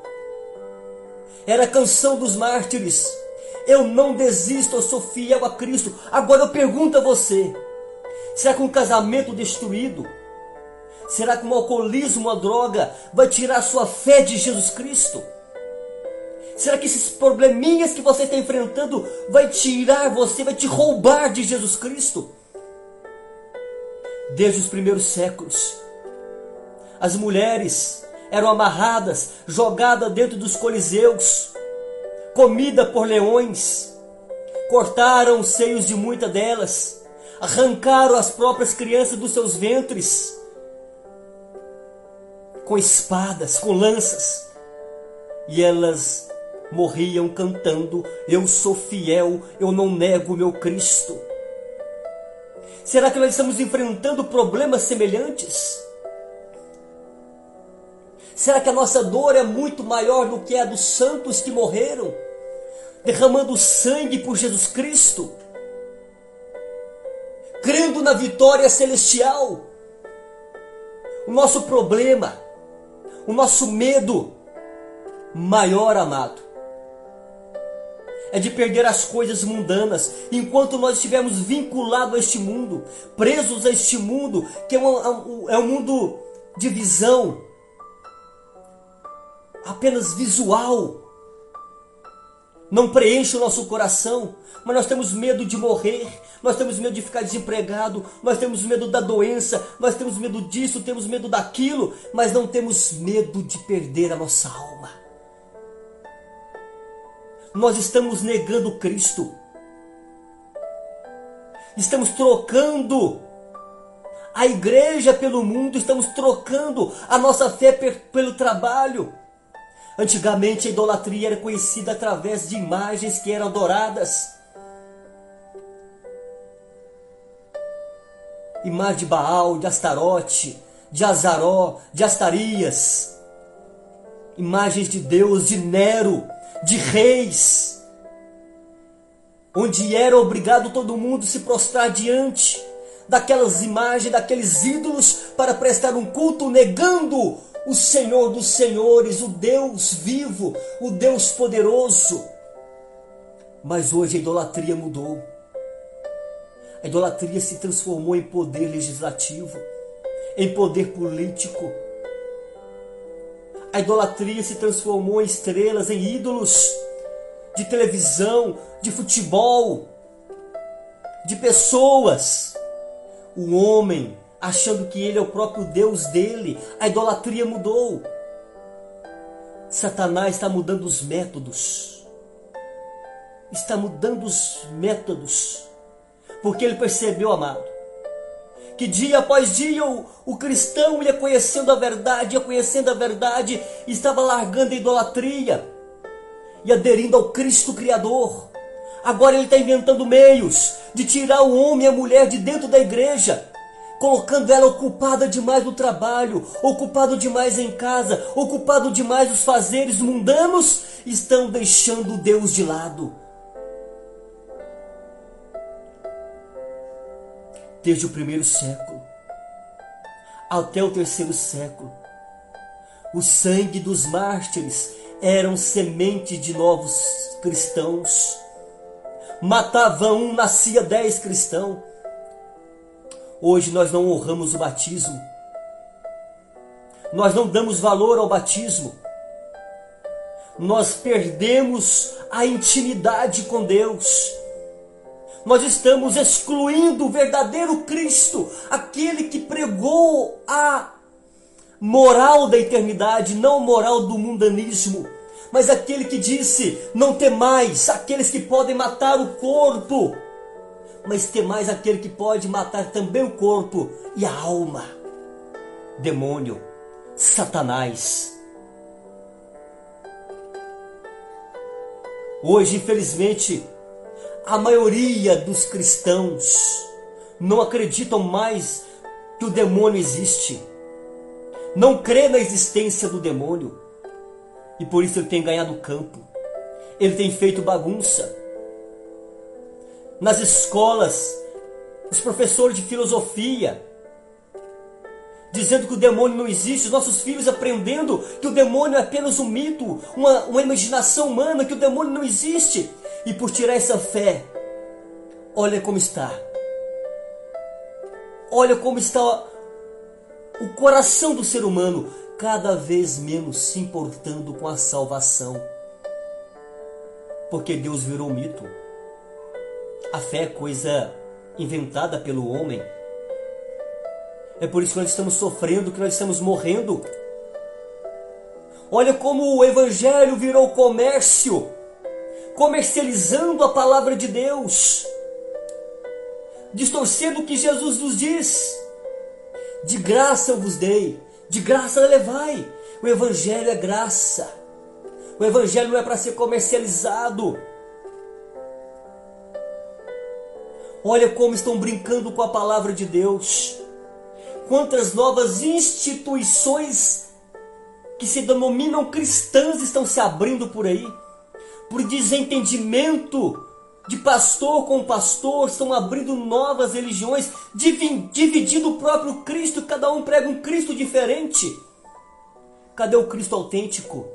Era a canção dos mártires. Eu não desisto, eu sou fiel a Cristo. Agora eu pergunto a você: será que um casamento destruído, será que um alcoolismo, uma droga, vai tirar a sua fé de Jesus Cristo? Será que esses probleminhas que você está enfrentando vai tirar você, vai te roubar de Jesus Cristo? Desde os primeiros séculos, as mulheres eram amarradas, jogadas dentro dos coliseus, comida por leões. Cortaram os seios de muitas delas, arrancaram as próprias crianças dos seus ventres com espadas, com lanças, e elas morriam cantando: Eu sou fiel, eu não nego meu Cristo. Será que nós estamos enfrentando problemas semelhantes? Será que a nossa dor é muito maior do que a dos santos que morreram, derramando sangue por Jesus Cristo, crendo na vitória celestial? O nosso problema, o nosso medo maior, amado, é de perder as coisas mundanas, enquanto nós estivermos vinculados a este mundo, presos a este mundo, que é um, é um mundo de visão, apenas visual. Não preenche o nosso coração, mas nós temos medo de morrer, nós temos medo de ficar desempregado, nós temos medo da doença, nós temos medo disso, temos medo daquilo, mas não temos medo de perder a nossa alma. Nós estamos negando Cristo, estamos trocando a igreja pelo mundo, estamos trocando a nossa fé pelo trabalho. Antigamente a idolatria era conhecida através de imagens que eram adoradas. Imagem de Baal, de Astarote, de Azaró, de Astarias. Imagens de Deus, de Nero, de reis. Onde era obrigado todo mundo se prostrar diante daquelas imagens, daqueles ídolos, para prestar um culto, negando o Senhor dos Senhores, o Deus vivo, o Deus poderoso. Mas hoje a idolatria mudou. A idolatria se transformou em poder legislativo, em poder político. A idolatria se transformou em estrelas, em ídolos de televisão, de futebol, de pessoas. O homem achando que ele é o próprio Deus dele. A idolatria mudou. Satanás está mudando os métodos. Está mudando os métodos. Porque ele percebeu, amado, que dia após dia o, o cristão ia conhecendo a verdade, ia conhecendo a verdade, estava largando a idolatria e aderindo ao Cristo Criador. Agora ele está inventando meios de tirar o homem e a mulher de dentro da igreja colocando ela ocupada demais no trabalho, ocupado demais em casa, ocupado demais nos fazeres mundanos, estão deixando Deus de lado. Desde o primeiro século até o terceiro século, o sangue dos mártires eram semente de novos cristãos. Matava um, nascia dez cristãos. Hoje nós não honramos o batismo. Nós não damos valor ao batismo. Nós perdemos a intimidade com Deus. Nós estamos excluindo o verdadeiro Cristo, aquele que pregou a moral da eternidade, não moral do mundanismo, mas aquele que disse: não temais aqueles que podem matar o corpo, mas temais aquele que pode matar também o corpo e a alma. Demônio, Satanás. Hoje, infelizmente, a maioria dos cristãos não acreditam mais que o demônio existe não crê na existência do demônio. E por isso ele tem ganhado campo. Ele tem feito bagunça. Nas escolas, os professores de filosofia, dizendo que o demônio não existe, os nossos filhos aprendendo que o demônio é apenas um mito, uma, uma imaginação humana, que o demônio não existe. E por tirar essa fé, olha como está. Olha como está o coração do ser humano cada vez menos se importando com a salvação. Porque Deus virou mito. A fé é coisa inventada pelo homem. É por isso que nós estamos sofrendo, que nós estamos morrendo. Olha como o Evangelho virou comércio, comercializando a palavra de Deus, distorcendo o que Jesus nos diz. De graça eu vos dei, de graça levai. O Evangelho é graça. O Evangelho não é para ser comercializado. Olha como estão brincando com a palavra de Deus. Quantas novas instituições que se denominam cristãs estão se abrindo por aí, por desentendimento de pastor com pastor, estão abrindo novas religiões, dividindo o próprio Cristo, cada um prega um Cristo diferente. Cadê o Cristo autêntico?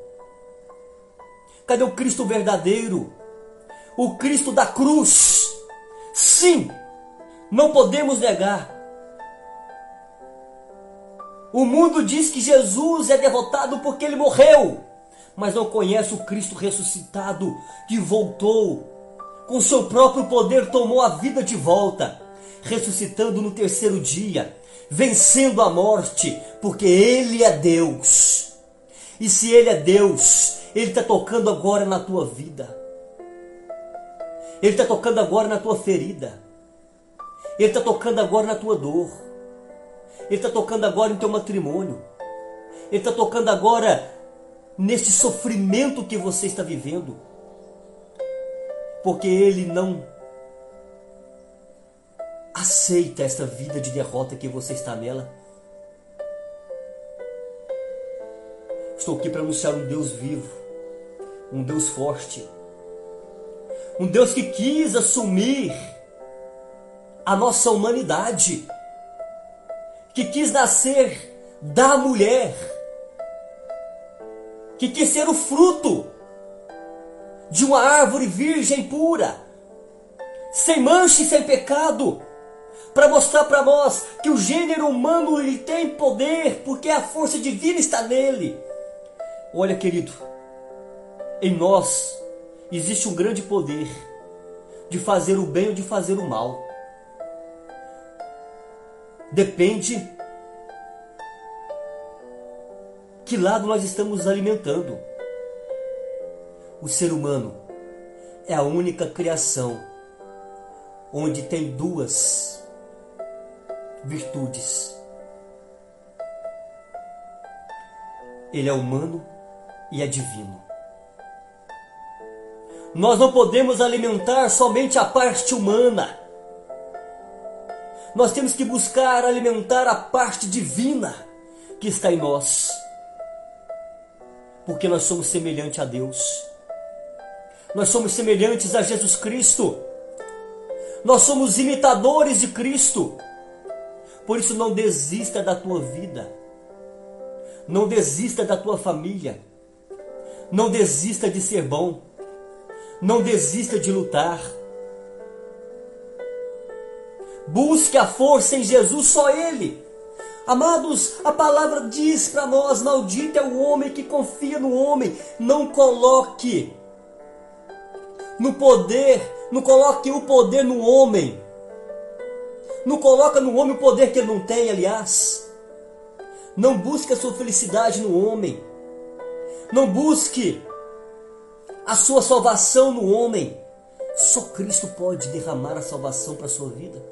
Cadê o Cristo verdadeiro? O Cristo da cruz? Sim, não podemos negar. O mundo diz que Jesus é derrotado porque ele morreu, mas não conhece o Cristo ressuscitado que voltou com seu próprio poder tomou a vida de volta, ressuscitando no terceiro dia, vencendo a morte, porque Ele é Deus. E se Ele é Deus, Ele está tocando agora na tua vida. Ele está tocando agora na tua ferida. Ele está tocando agora na tua dor. Ele está tocando agora no teu matrimônio. Ele está tocando agora nesse sofrimento que você está vivendo porque ele não aceita esta vida de derrota que você está nela. Estou aqui para anunciar um Deus vivo, um Deus forte, um Deus que quis assumir a nossa humanidade, que quis nascer da mulher, que quis ser o fruto de uma árvore virgem pura, sem mancha e sem pecado, para mostrar para nós que o gênero humano ele tem poder, porque a força divina está nele. Olha, querido, em nós existe um grande poder de fazer o bem ou de fazer o mal. Depende que lado nós estamos alimentando. O ser humano é a única criação onde tem duas virtudes. Ele é humano e é divino. Nós não podemos alimentar somente a parte humana. Nós temos que buscar alimentar a parte divina que está em nós. Porque nós somos semelhantes a Deus. Nós somos semelhantes a Jesus Cristo. Nós somos imitadores de Cristo. Por isso, não desista da tua vida. Não desista da tua família. Não desista de ser bom. Não desista de lutar. Busque a força em Jesus, só Ele. Amados, a palavra diz para nós: maldito é o homem que confia no homem. Não coloque no poder, não coloque o poder no homem. Não coloca no homem o poder que ele não tem, aliás. Não busque a sua felicidade no homem. Não busque a sua salvação no homem. Só Cristo pode derramar a salvação para a sua vida.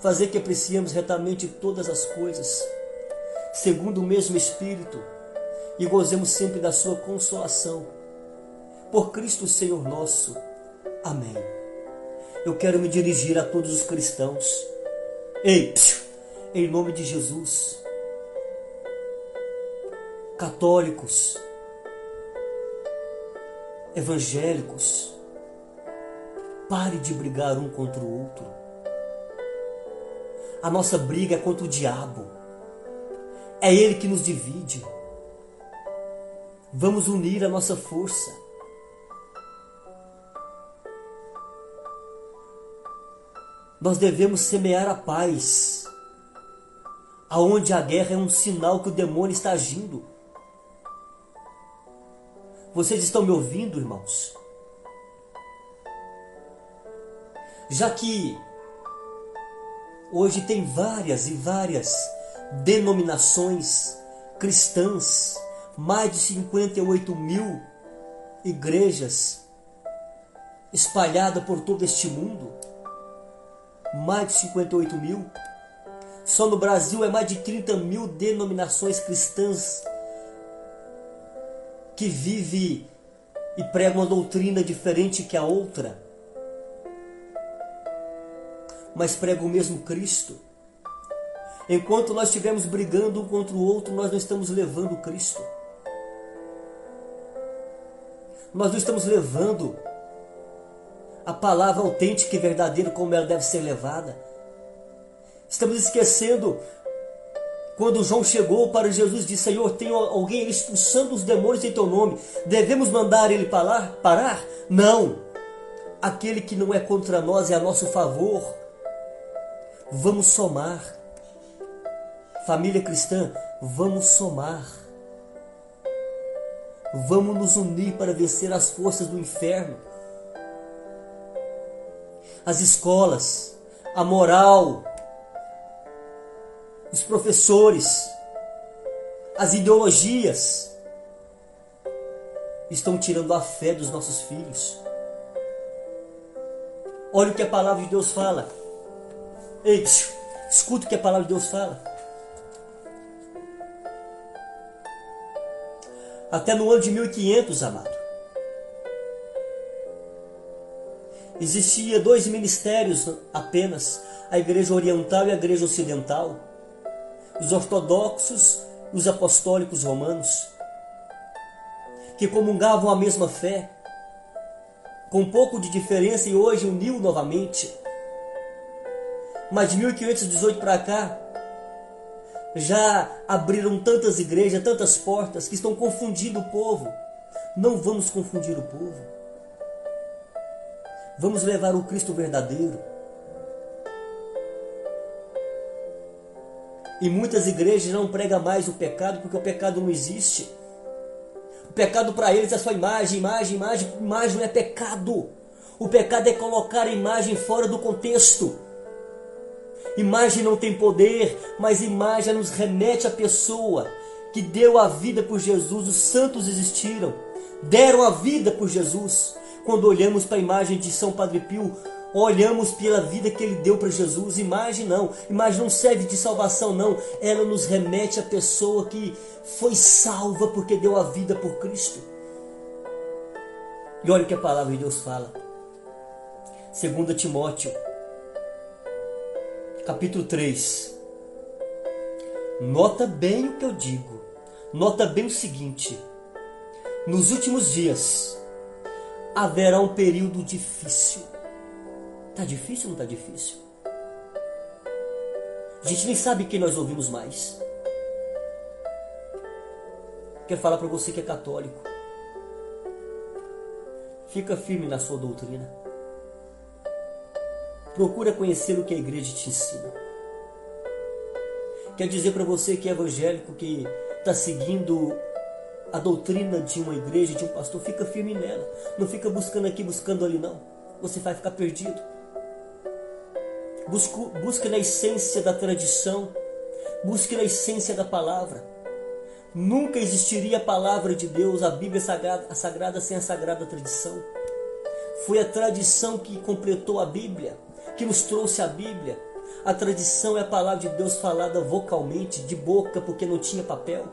fazer que apreciemos retamente todas as coisas, segundo o mesmo Espírito, e gozemos sempre da sua consolação. Por Cristo Senhor nosso. Amém. Eu quero me dirigir a todos os cristãos. Ei, em nome de Jesus. Católicos, evangélicos, pare de brigar um contra o outro. A nossa briga é contra o diabo. É ele que nos divide. Vamos unir a nossa força. Nós devemos semear a paz. Aonde a guerra é um sinal que o demônio está agindo. Vocês estão me ouvindo, irmãos? Já que hoje tem várias e várias denominações cristãs, mais de 58 mil igrejas espalhadas por todo este mundo, mais de 58 mil. Só no Brasil é mais de 30 mil denominações cristãs que vive e prega uma doutrina diferente que a outra, mas prega o mesmo Cristo. Enquanto nós estivermos brigando um contra o outro, nós não estamos levando Cristo. Nós não estamos levando a palavra autêntica e verdadeira como ela deve ser levada. Estamos esquecendo quando João chegou para Jesus e disse: Senhor, tem alguém expulsando os demônios em teu nome. Devemos mandar ele parar? Não. Aquele que não é contra nós é a nosso favor. Vamos somar. Família cristã, vamos somar. Vamos nos unir para vencer as forças do inferno. As escolas, a moral, os professores, as ideologias estão tirando a fé dos nossos filhos. Olha o que a palavra de Deus fala. Ei, escuta o que a palavra de Deus fala. Até no ano de 1500, amado, existia dois ministérios apenas, a igreja oriental e a igreja ocidental os ortodoxos e os apostólicos romanos, que comungavam a mesma fé, com um pouco de diferença e hoje uniu novamente. Mas de 1518 para cá, já abriram tantas igrejas, tantas portas que estão confundindo o povo. Não vamos confundir o povo. Vamos levar o Cristo verdadeiro E muitas igrejas não pregam mais o pecado porque o pecado não existe. O pecado para eles é só imagem, imagem, imagem. Imagem não é pecado. O pecado é colocar a imagem fora do contexto. Imagem não tem poder, mas imagem nos remete à pessoa que deu a vida por Jesus. Os santos existiram, deram a vida por Jesus. Quando olhamos para a imagem de São Padre Pio, olhamos pela vida que ele deu para Jesus. Imagem não, imagem não serve de salvação, não. Ela nos remete à pessoa que foi salva porque deu a vida por Cristo. E olha o que a palavra de Deus fala. 2 Timóteo, capítulo 3. Nota bem o que eu digo. Nota bem o seguinte: nos últimos dias haverá um período difícil. Tá difícil ou não tá difícil? A gente nem sabe quem nós ouvimos mais. Quero falar para você que é católico. Fica firme na sua doutrina. Procura conhecer o que a igreja te ensina. Quer dizer para você que é evangélico, que está seguindo a doutrina de uma igreja, de um pastor, fica firme nela. Não fica buscando aqui, buscando ali, não. Você vai ficar perdido. Busque, busque na essência da tradição. Busque na essência da palavra. Nunca existiria a palavra de Deus, a Bíblia sagrada, a sagrada sem a sagrada tradição. Foi a tradição que completou a Bíblia que nos trouxe a Bíblia. A tradição é a palavra de Deus falada vocalmente, de boca, porque não tinha papel.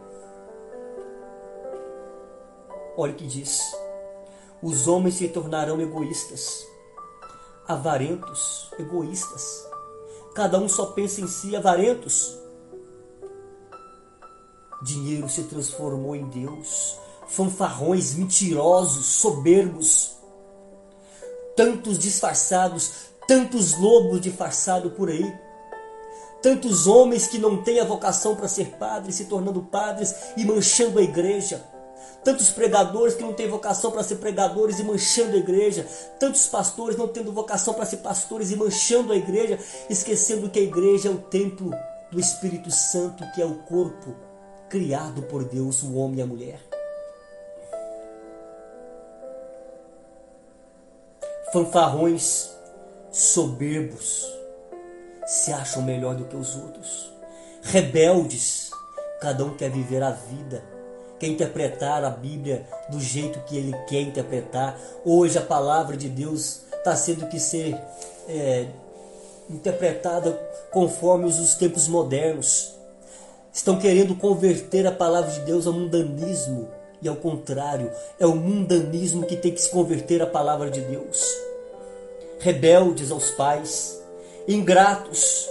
Olha o que diz: os homens se tornarão egoístas, avarentos, egoístas. Cada um só pensa em si, avarentos. Dinheiro se transformou em Deus, fanfarrões, mentirosos, soberbos, tantos disfarçados, tantos lobos disfarçados por aí, tantos homens que não têm a vocação para ser padres, se tornando padres e manchando a igreja, tantos pregadores que não têm vocação para ser pregadores e manchando a igreja, tantos pastores não tendo vocação para ser pastores e manchando a igreja, esquecendo que a igreja é o templo do Espírito Santo, que é o corpo criado por Deus, o homem e a mulher. Fanfarrões soberbos, se acham melhor do que os outros, rebeldes, cada um quer viver a vida, quer interpretar a Bíblia do jeito que ele quer interpretar. Hoje a palavra de Deus está sendo que ser é, interpretada conforme os tempos modernos. Estão querendo converter a palavra de Deus ao mundanismo. E ao contrário, é o mundanismo que tem que se converter à palavra de Deus rebeldes aos pais, ingratos,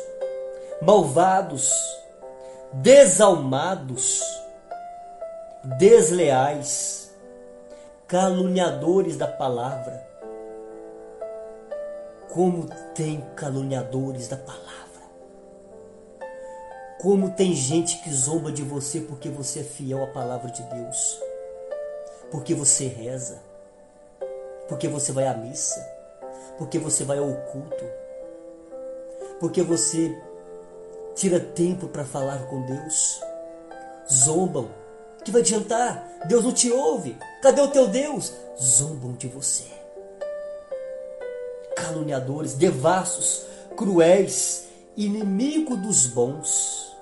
malvados, desalmados, desleais, caluniadores da palavra. Como tem caluniadores da palavra. Como tem gente que zomba de você porque você é fiel à palavra de Deus. Porque você reza. Porque você vai à missa porque você vai ao culto, porque você tira tempo para falar com Deus. Zombam. Que vai adiantar? Deus não te ouve. Cadê o teu Deus? Zombam de você. Caluniadores, devassos, cruéis, inimigo dos bons.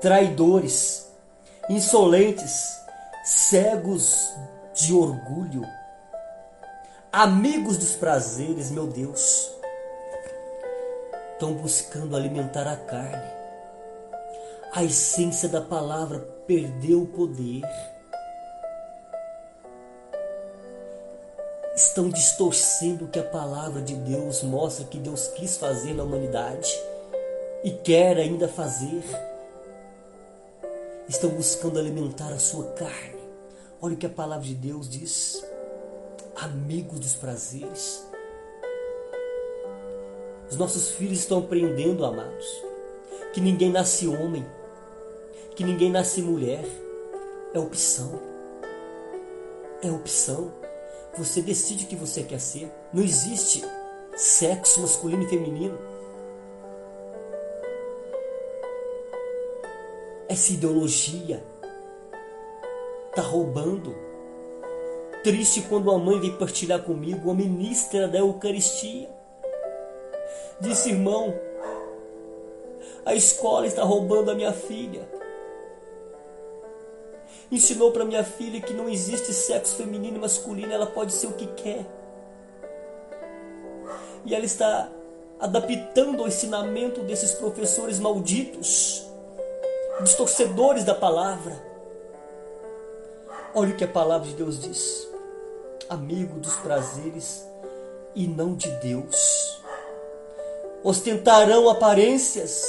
Traidores, insolentes, cegos de orgulho, amigos dos prazeres, meu Deus, estão buscando alimentar a carne. A essência da palavra perdeu o poder. Estão distorcendo o que a palavra de Deus mostra que Deus quis fazer na humanidade e quer ainda fazer. Estão buscando alimentar a sua carne. Olha o que a palavra de Deus diz amigos dos prazeres. Os nossos filhos estão aprendendo, amados, que ninguém nasce homem, que ninguém nasce mulher. É opção. É opção. Você decide o que você quer ser. Não existe sexo masculino e feminino. Essa ideologia está roubando Triste quando a mãe vem partilhar comigo a ministra da Eucaristia. Disse, irmão, a escola está roubando a minha filha. Ensinou para minha filha que não existe sexo feminino e masculino, ela pode ser o que quer. E ela está adaptando o ensinamento desses professores malditos, dos torcedores da palavra. Olha o que a palavra de Deus diz: amigo dos prazeres e não de Deus. Ostentarão aparências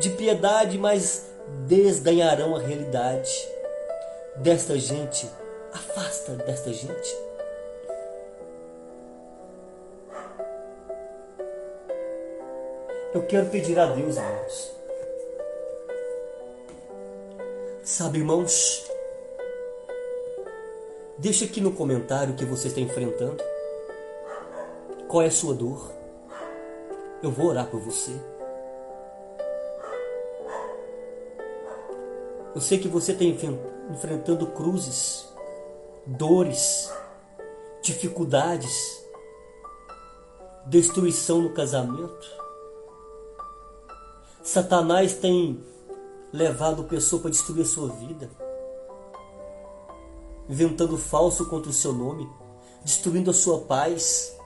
de piedade, mas desganharão a realidade. Desta gente, afasta desta gente. Eu quero pedir a Deus, irmãos. Sabe, irmãos, deixa aqui no comentário o que você está enfrentando. Qual é a sua dor? Eu vou orar por você. Eu sei que você está enfrentando cruzes, dores, dificuldades, destruição no casamento. Satanás tem levado pessoa para destruir a sua vida, inventando falso contra o seu nome, destruindo a sua paz.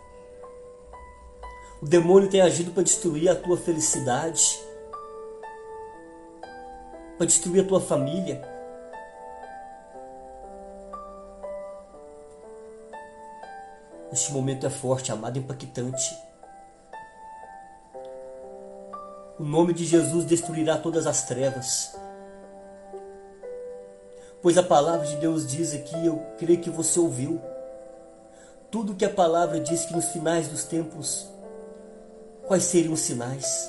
O demônio tem agido para destruir a tua felicidade, para destruir a tua família. Este momento é forte, amado, impactante. O nome de Jesus destruirá todas as trevas. Pois a palavra de Deus diz aqui, eu creio que você ouviu. Tudo que a palavra diz que nos finais dos tempos, quais seriam os sinais?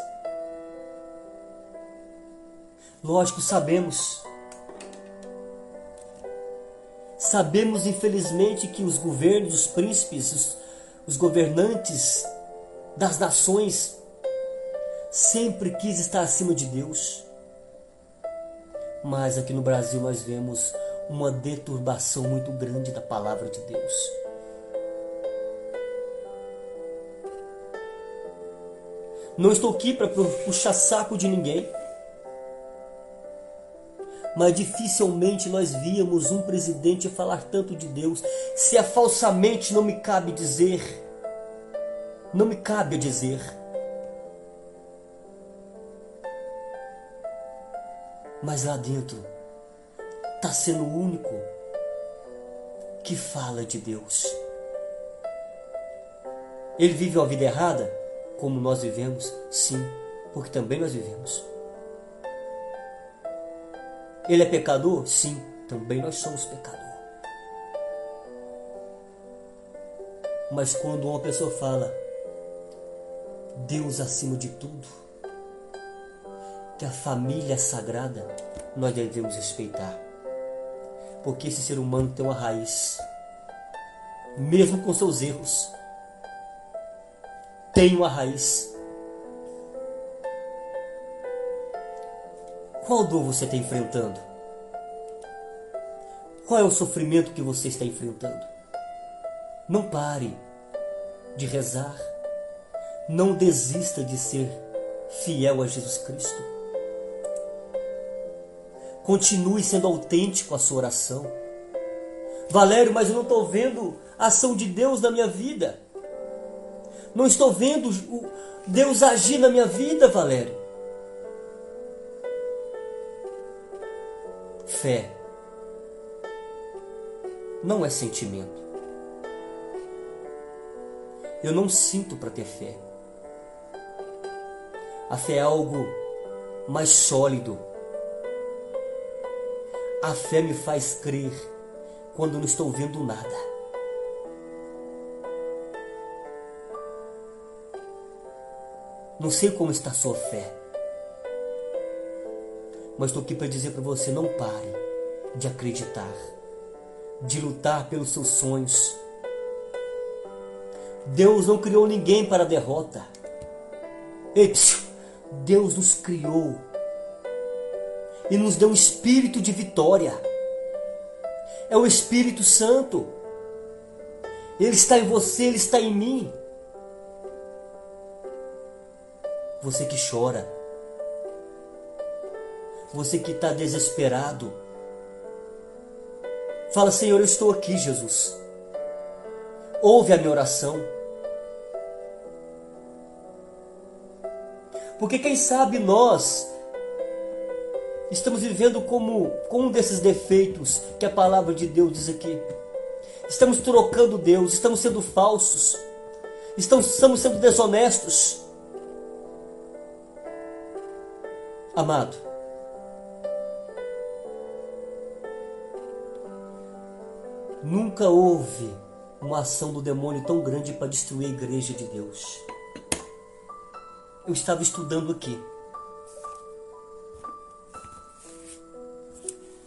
Lógico, sabemos. Sabemos, infelizmente, que os governos, os príncipes, os, os governantes das nações sempre quis estar acima de Deus. Mas aqui no Brasil nós vemos uma deturbação muito grande da palavra de Deus. Não estou aqui para puxar saco de ninguém, mas dificilmente nós víamos um presidente falar tanto de Deus, se é falsamente não me cabe dizer, não me cabe dizer. Mas lá dentro está sendo o único que fala de Deus. Ele vive uma vida errada, como nós vivemos? Sim, porque também nós vivemos. Ele é pecador? Sim, também nós somos pecador. Mas quando uma pessoa fala Deus acima de tudo, que a família sagrada nós devemos respeitar. Porque esse ser humano tem uma raiz, mesmo com seus erros, tem uma raiz. Qual dor você está enfrentando? Qual é o sofrimento que você está enfrentando? Não pare de rezar. Não desista de ser fiel a Jesus Cristo. Continue sendo autêntico a sua oração. Valério, mas eu não estou vendo a ação de Deus na minha vida. Não estou vendo Deus agir na minha vida, Valério. Fé não é sentimento. Eu não sinto para ter fé. A fé é algo mais sólido, a fé me faz crer quando não estou vendo nada. Não sei como está a sua fé, mas estou aqui para dizer para você: não pare de acreditar, de lutar pelos seus sonhos. Deus não criou ninguém para a derrota. Ei, Deus nos criou e nos deu um espírito de vitória. É o Espírito Santo. Ele está em você, ele está em mim. Você que chora. Você que está desesperado. Fala, Senhor, eu estou aqui, Jesus. Ouve a minha oração. Porque quem sabe nós estamos vivendo como com um desses defeitos que a palavra de Deus diz aqui. Estamos trocando Deus, estamos sendo falsos, estamos, estamos sendo desonestos. Amado, nunca houve uma ação do demônio tão grande para destruir a igreja de Deus. Eu estava estudando aqui.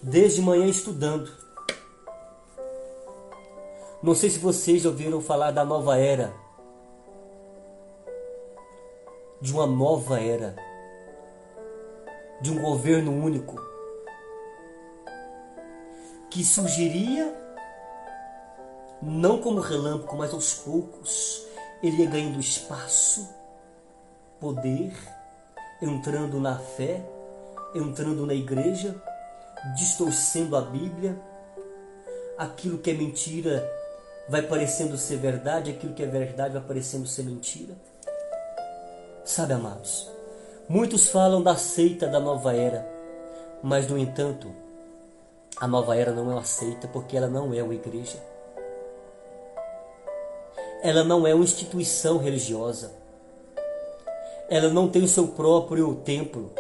Desde manhã estudando. Não sei se vocês já ouviram falar da nova era. De uma nova era. De um governo único. Que surgiria não como relâmpago, mas aos poucos. Ele ia ganhando espaço, poder, entrando na fé, entrando na igreja, distorcendo a Bíblia. Aquilo que é mentira vai parecendo ser verdade, aquilo que é verdade vai parecendo ser mentira. Sabe, amados, muitos falam da seita da nova era, mas no entanto, a nova era não é uma seita porque ela não é uma igreja. Ela não é uma instituição religiosa. Ela não tem o seu próprio templo.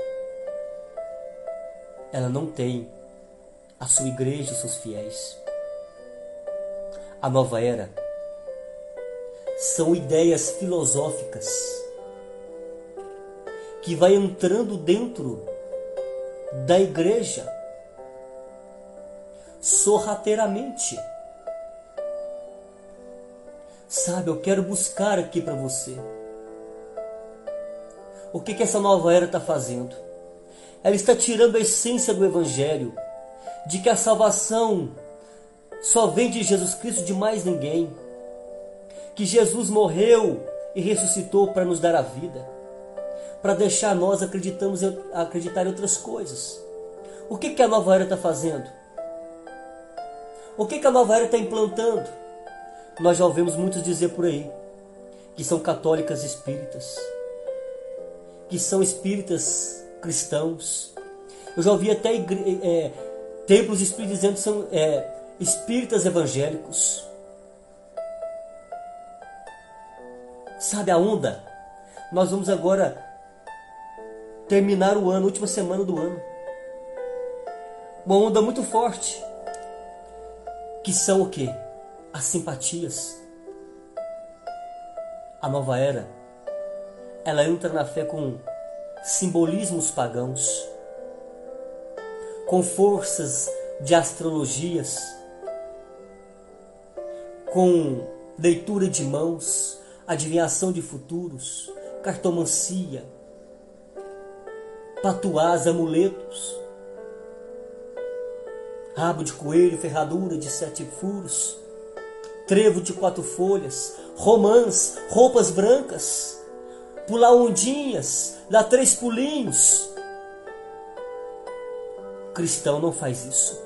Ela não tem a sua igreja e seus fiéis. A nova era são ideias filosóficas que vai entrando dentro da igreja sorrateiramente. Sabe, eu quero buscar aqui para você. O que, que essa nova era está fazendo? Ela está tirando a essência do Evangelho, de que a salvação só vem de Jesus Cristo, de mais ninguém. Que Jesus morreu e ressuscitou para nos dar a vida, para deixar nós acreditamos, acreditar em outras coisas. O que, que a nova era está fazendo? O que, que a nova era está implantando? Nós já ouvimos muitos dizer por aí que são católicas espíritas, que são espíritas cristãos. Eu já ouvi até é, templos espíritas dizendo que são é, espíritas evangélicos. Sabe a onda? Nós vamos agora terminar o ano, última semana do ano. Uma onda muito forte. Que são o quê? as simpatias. A nova era, ela entra na fé com simbolismos pagãos, com forças de astrologias, com leitura de mãos, adivinhação de futuros, cartomancia, patuás, amuletos, rabo de coelho, ferradura de sete furos, trevo de quatro folhas, romãs, roupas brancas, pular ondinhas, dar três pulinhos. O cristão não faz isso.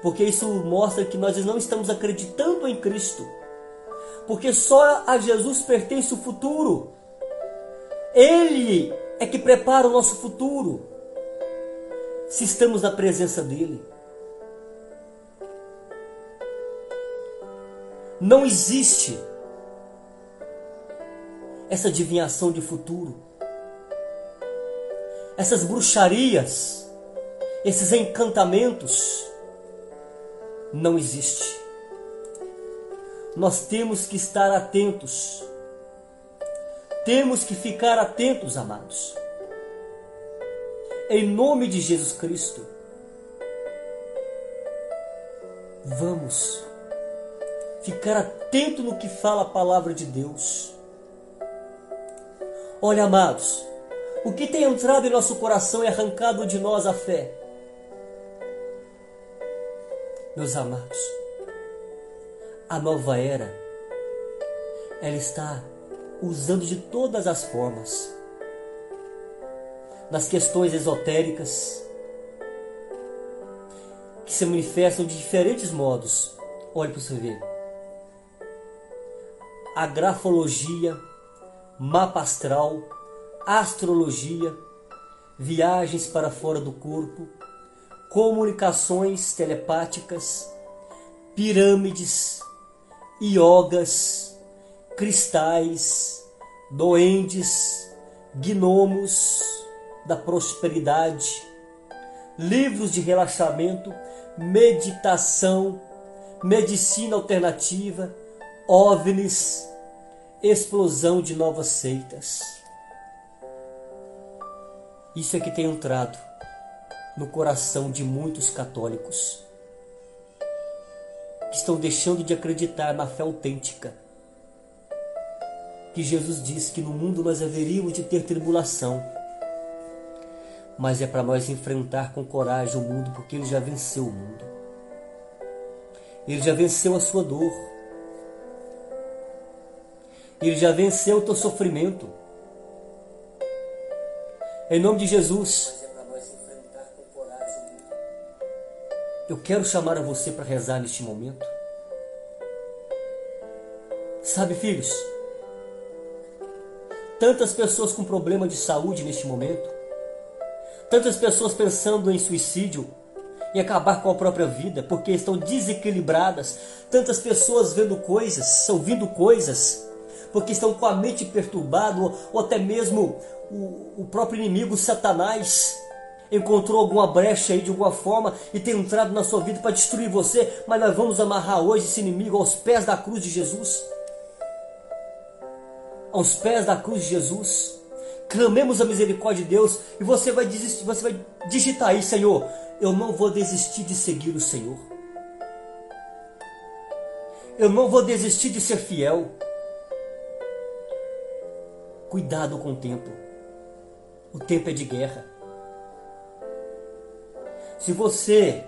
Porque isso mostra que nós não estamos acreditando em Cristo. Porque só a Jesus pertence o futuro. Ele é que prepara o nosso futuro se estamos na presença dele. Não existe essa adivinhação de futuro, essas bruxarias, esses encantamentos. Não existe. Nós temos que estar atentos. Temos que ficar atentos, amados em nome de Jesus Cristo. Vamos ficar atento no que fala a palavra de Deus. Olha, amados, o que tem entrado em nosso coração é arrancado de nós a fé. Meus amados, a nova era ela está usando de todas as formas. Nas questões esotéricas, que se manifestam de diferentes modos. Olhe para você ver. A grafologia, mapa astral, astrologia, viagens para fora do corpo, comunicações telepáticas, pirâmides, iogas, cristais, doentes, gnomos da prosperidade, livros de relaxamento, meditação, medicina alternativa, OVNIs, explosão de novas seitas. Isso é que tem entrado no coração de muitos católicos que estão deixando de acreditar na fé autêntica. Que Jesus disse que no mundo nós haveríamos de ter tribulação, mas é para nós enfrentar com coragem o mundo, porque Ele já venceu o mundo. Ele já venceu a sua dor. Ele já venceu o teu sofrimento. Em nome de Jesus. Eu quero chamar a você para rezar neste momento. Sabe, filhos? Tantas pessoas com problema de saúde neste momento. Tantas pessoas pensando em suicídio e acabar com a própria vida porque estão desequilibradas. Tantas pessoas vendo coisas, ouvindo coisas, porque estão com a mente perturbada ou, ou até mesmo o, o próprio inimigo, Satanás, encontrou alguma brecha aí de alguma forma e tem entrado na sua vida para destruir você, mas nós vamos amarrar hoje esse inimigo aos pés da cruz de Jesus. Aos pés da cruz de Jesus. Clamemos a misericórdia de Deus e você vai desistir, você vai digitar aí, Senhor, eu não vou desistir de seguir o Senhor. Eu não vou desistir de ser fiel. Cuidado com o tempo. O tempo é de guerra. Se você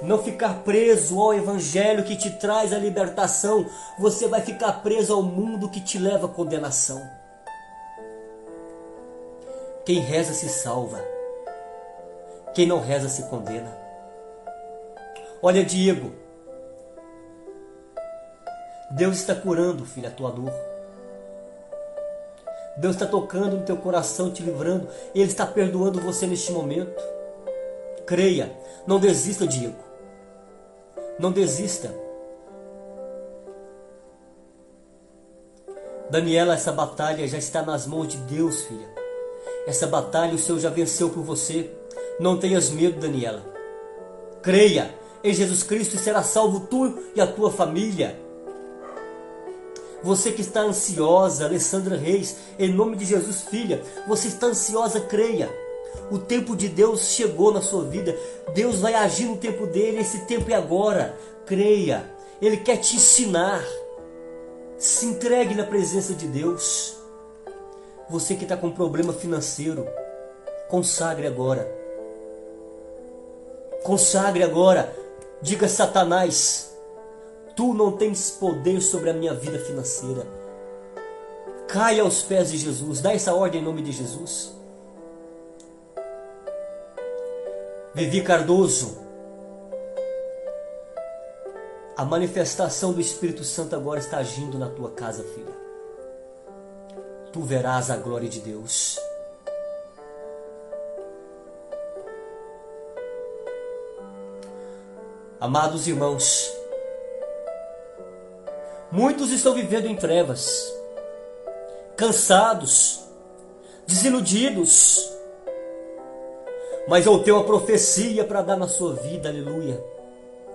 não ficar preso ao evangelho que te traz a libertação, você vai ficar preso ao mundo que te leva à condenação. Quem reza se salva. Quem não reza se condena. Olha, Diego. Deus está curando, filho, a tua dor. Deus está tocando no teu coração, te livrando. Ele está perdoando você neste momento. Creia. Não desista, Diego. Não desista. Daniela, essa batalha já está nas mãos de Deus, filha. Essa batalha o Senhor já venceu por você. Não tenhas medo, Daniela. Creia em Jesus Cristo e será salvo tu e a tua família. Você que está ansiosa, Alessandra Reis, em nome de Jesus, filha, você está ansiosa, creia. O tempo de Deus chegou na sua vida. Deus vai agir no tempo dele. Esse tempo é agora. Creia. Ele quer te ensinar. Se entregue na presença de Deus. Você que está com problema financeiro, consagre agora. Consagre agora. Diga Satanás, tu não tens poder sobre a minha vida financeira. Caia aos pés de Jesus. Dá essa ordem em nome de Jesus. Vivi Cardoso. A manifestação do Espírito Santo agora está agindo na tua casa, filha. Tu verás a glória de Deus. Amados irmãos, muitos estão vivendo em trevas, cansados, desiludidos, mas eu tenho uma profecia para dar na sua vida, aleluia.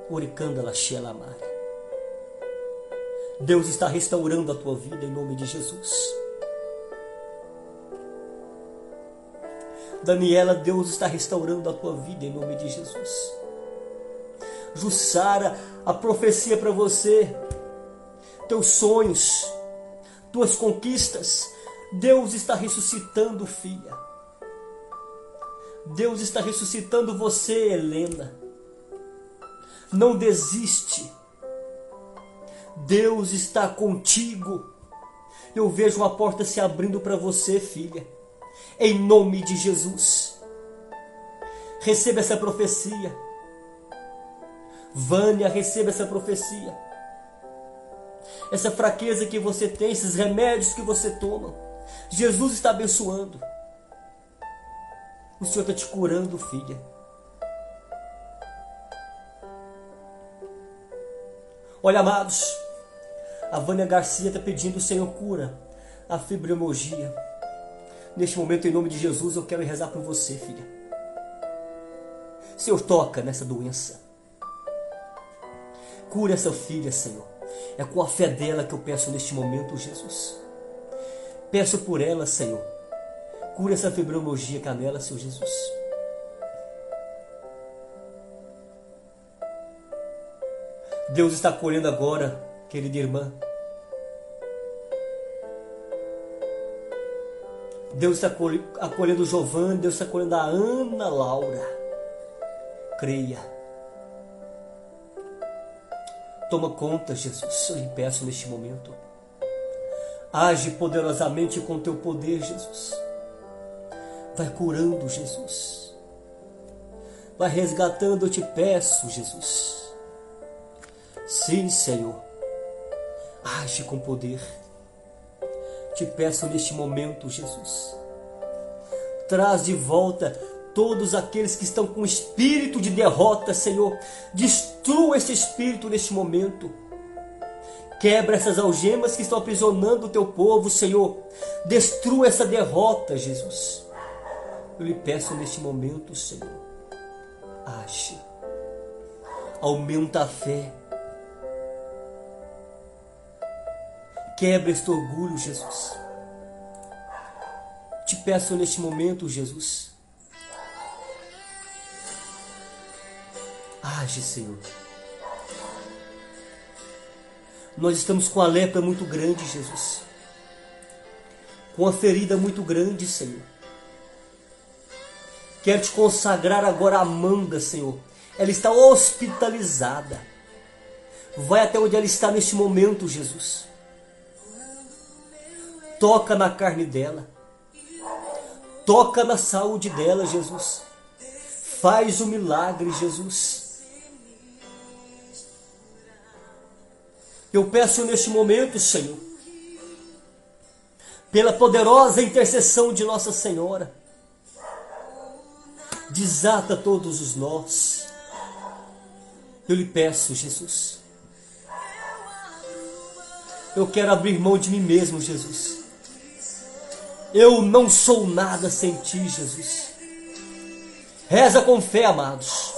Oricanda Laxelamar. Deus está restaurando a tua vida em nome de Jesus. Daniela, Deus está restaurando a tua vida em nome de Jesus. Jussara, a profecia para você, teus sonhos, tuas conquistas, Deus está ressuscitando, filha. Deus está ressuscitando você, Helena. Não desiste. Deus está contigo. Eu vejo uma porta se abrindo para você, filha. Em nome de Jesus. Receba essa profecia. Vânia, receba essa profecia. Essa fraqueza que você tem, esses remédios que você toma. Jesus está abençoando. O Senhor está te curando, filha. Olha, amados, a Vânia Garcia está pedindo, Senhor, cura a fibromialgia. Neste momento, em nome de Jesus, eu quero rezar por você, filha. Senhor, toca nessa doença. Cura essa filha, Senhor. É com a fé dela que eu peço neste momento, Jesus. Peço por ela, Senhor. Cura essa fibromialgia que há nela, Senhor Jesus. Deus está colhendo agora, querida irmã. Deus está acolhendo o Giovanni, Deus está acolhendo a Ana Laura. Creia. Toma conta, Jesus, eu lhe peço neste momento. Age poderosamente com teu poder, Jesus. Vai curando, Jesus. Vai resgatando, eu te peço, Jesus. Sim, Senhor. Age com poder. Te peço neste momento, Jesus. Traz de volta todos aqueles que estão com espírito de derrota, Senhor. Destrua esse espírito neste momento. Quebra essas algemas que estão aprisionando o teu povo, Senhor. Destrua essa derrota, Jesus. Eu lhe peço neste momento, Senhor. Age. Aumenta a fé. Quebra este orgulho, Jesus. Te peço neste momento, Jesus. Age, Senhor. Nós estamos com a lepra muito grande, Jesus. Com a ferida muito grande, Senhor. Quero te consagrar agora a Amanda, Senhor. Ela está hospitalizada. Vai até onde ela está neste momento, Jesus. Toca na carne dela. Toca na saúde dela, Jesus. Faz o milagre, Jesus. Eu peço neste momento, Senhor, pela poderosa intercessão de Nossa Senhora, desata todos os nós. Eu lhe peço, Jesus. Eu quero abrir mão de mim mesmo, Jesus. Eu não sou nada sem ti, Jesus. Reza com fé, amados.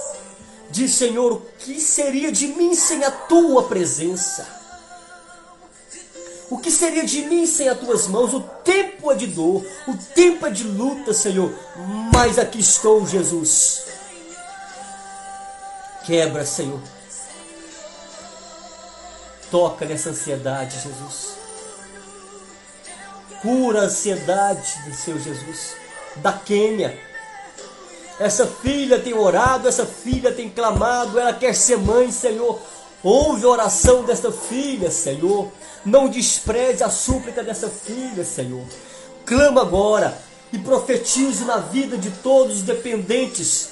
Diz, Senhor, o que seria de mim sem a tua presença? O que seria de mim sem as tuas mãos? O tempo é de dor, o tempo é de luta, Senhor. Mas aqui estou, Jesus. Quebra, Senhor. Toca nessa ansiedade, Jesus. Cura a ansiedade do seu Jesus. Da Quênia. Essa filha tem orado, essa filha tem clamado, ela quer ser mãe, Senhor. Ouve a oração desta filha, Senhor. Não despreze a súplica dessa filha, Senhor. Clama agora e profetize na vida de todos os dependentes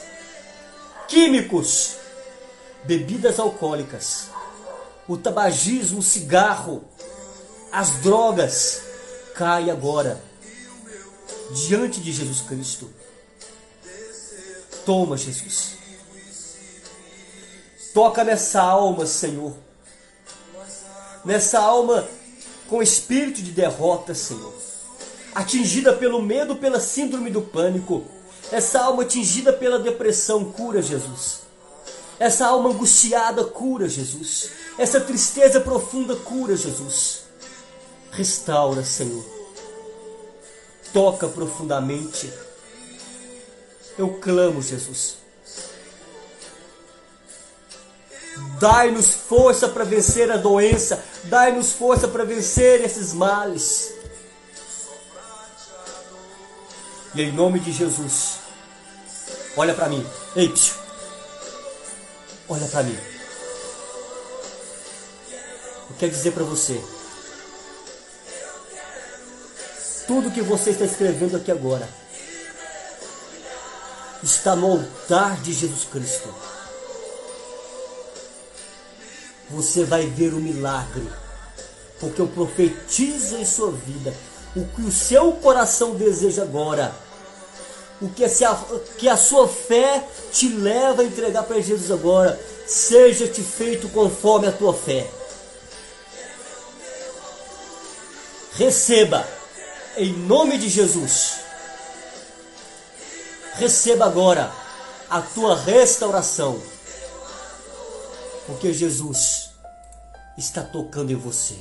químicos, bebidas alcoólicas, o tabagismo, o cigarro, as drogas. Cai agora diante de Jesus Cristo. Toma, Jesus. Toca nessa alma, Senhor nessa alma com espírito de derrota, Senhor. Atingida pelo medo, pela síndrome do pânico. Essa alma atingida pela depressão, cura, Jesus. Essa alma angustiada, cura, Jesus. Essa tristeza profunda, cura, Jesus. Restaura, Senhor. Toca profundamente. Eu clamo, Jesus. Dai-nos força para vencer a doença. Dai-nos força para vencer esses males. E em nome de Jesus, olha para mim. Ei, psiu. olha para mim. Eu quero dizer para você. Tudo que você está escrevendo aqui agora está no altar de Jesus Cristo. Você vai ver o milagre, porque eu profetizo em sua vida o que o seu coração deseja agora. O que a, que a sua fé te leva a entregar para Jesus agora, seja-te feito conforme a tua fé. Receba, em nome de Jesus. Receba agora a tua restauração, porque Jesus está tocando em você.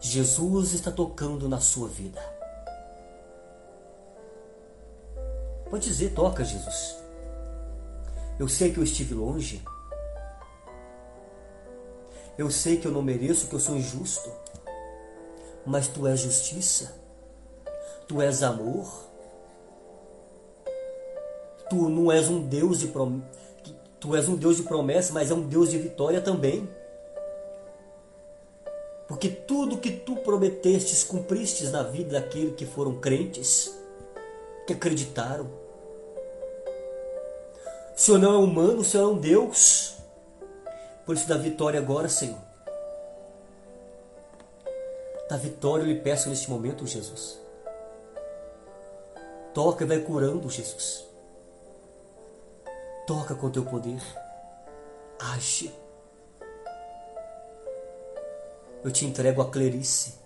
Jesus está tocando na sua vida. Pode dizer, toca, Jesus. Eu sei que eu estive longe. Eu sei que eu não mereço, que eu sou injusto. Mas tu és justiça. Tu és amor. Tu não és um Deus de prom... tu és um Deus de promessa, mas é um Deus de vitória também. Porque tudo que tu prometestes, cumpristes na vida daqueles que foram crentes, que acreditaram. O Senhor não é humano, o Senhor é um Deus. Por isso, da vitória agora, Senhor. Da vitória eu lhe peço neste momento, Jesus. Toca e vai curando, Jesus. Toca com teu poder. Age. Eu te entrego a Clerice.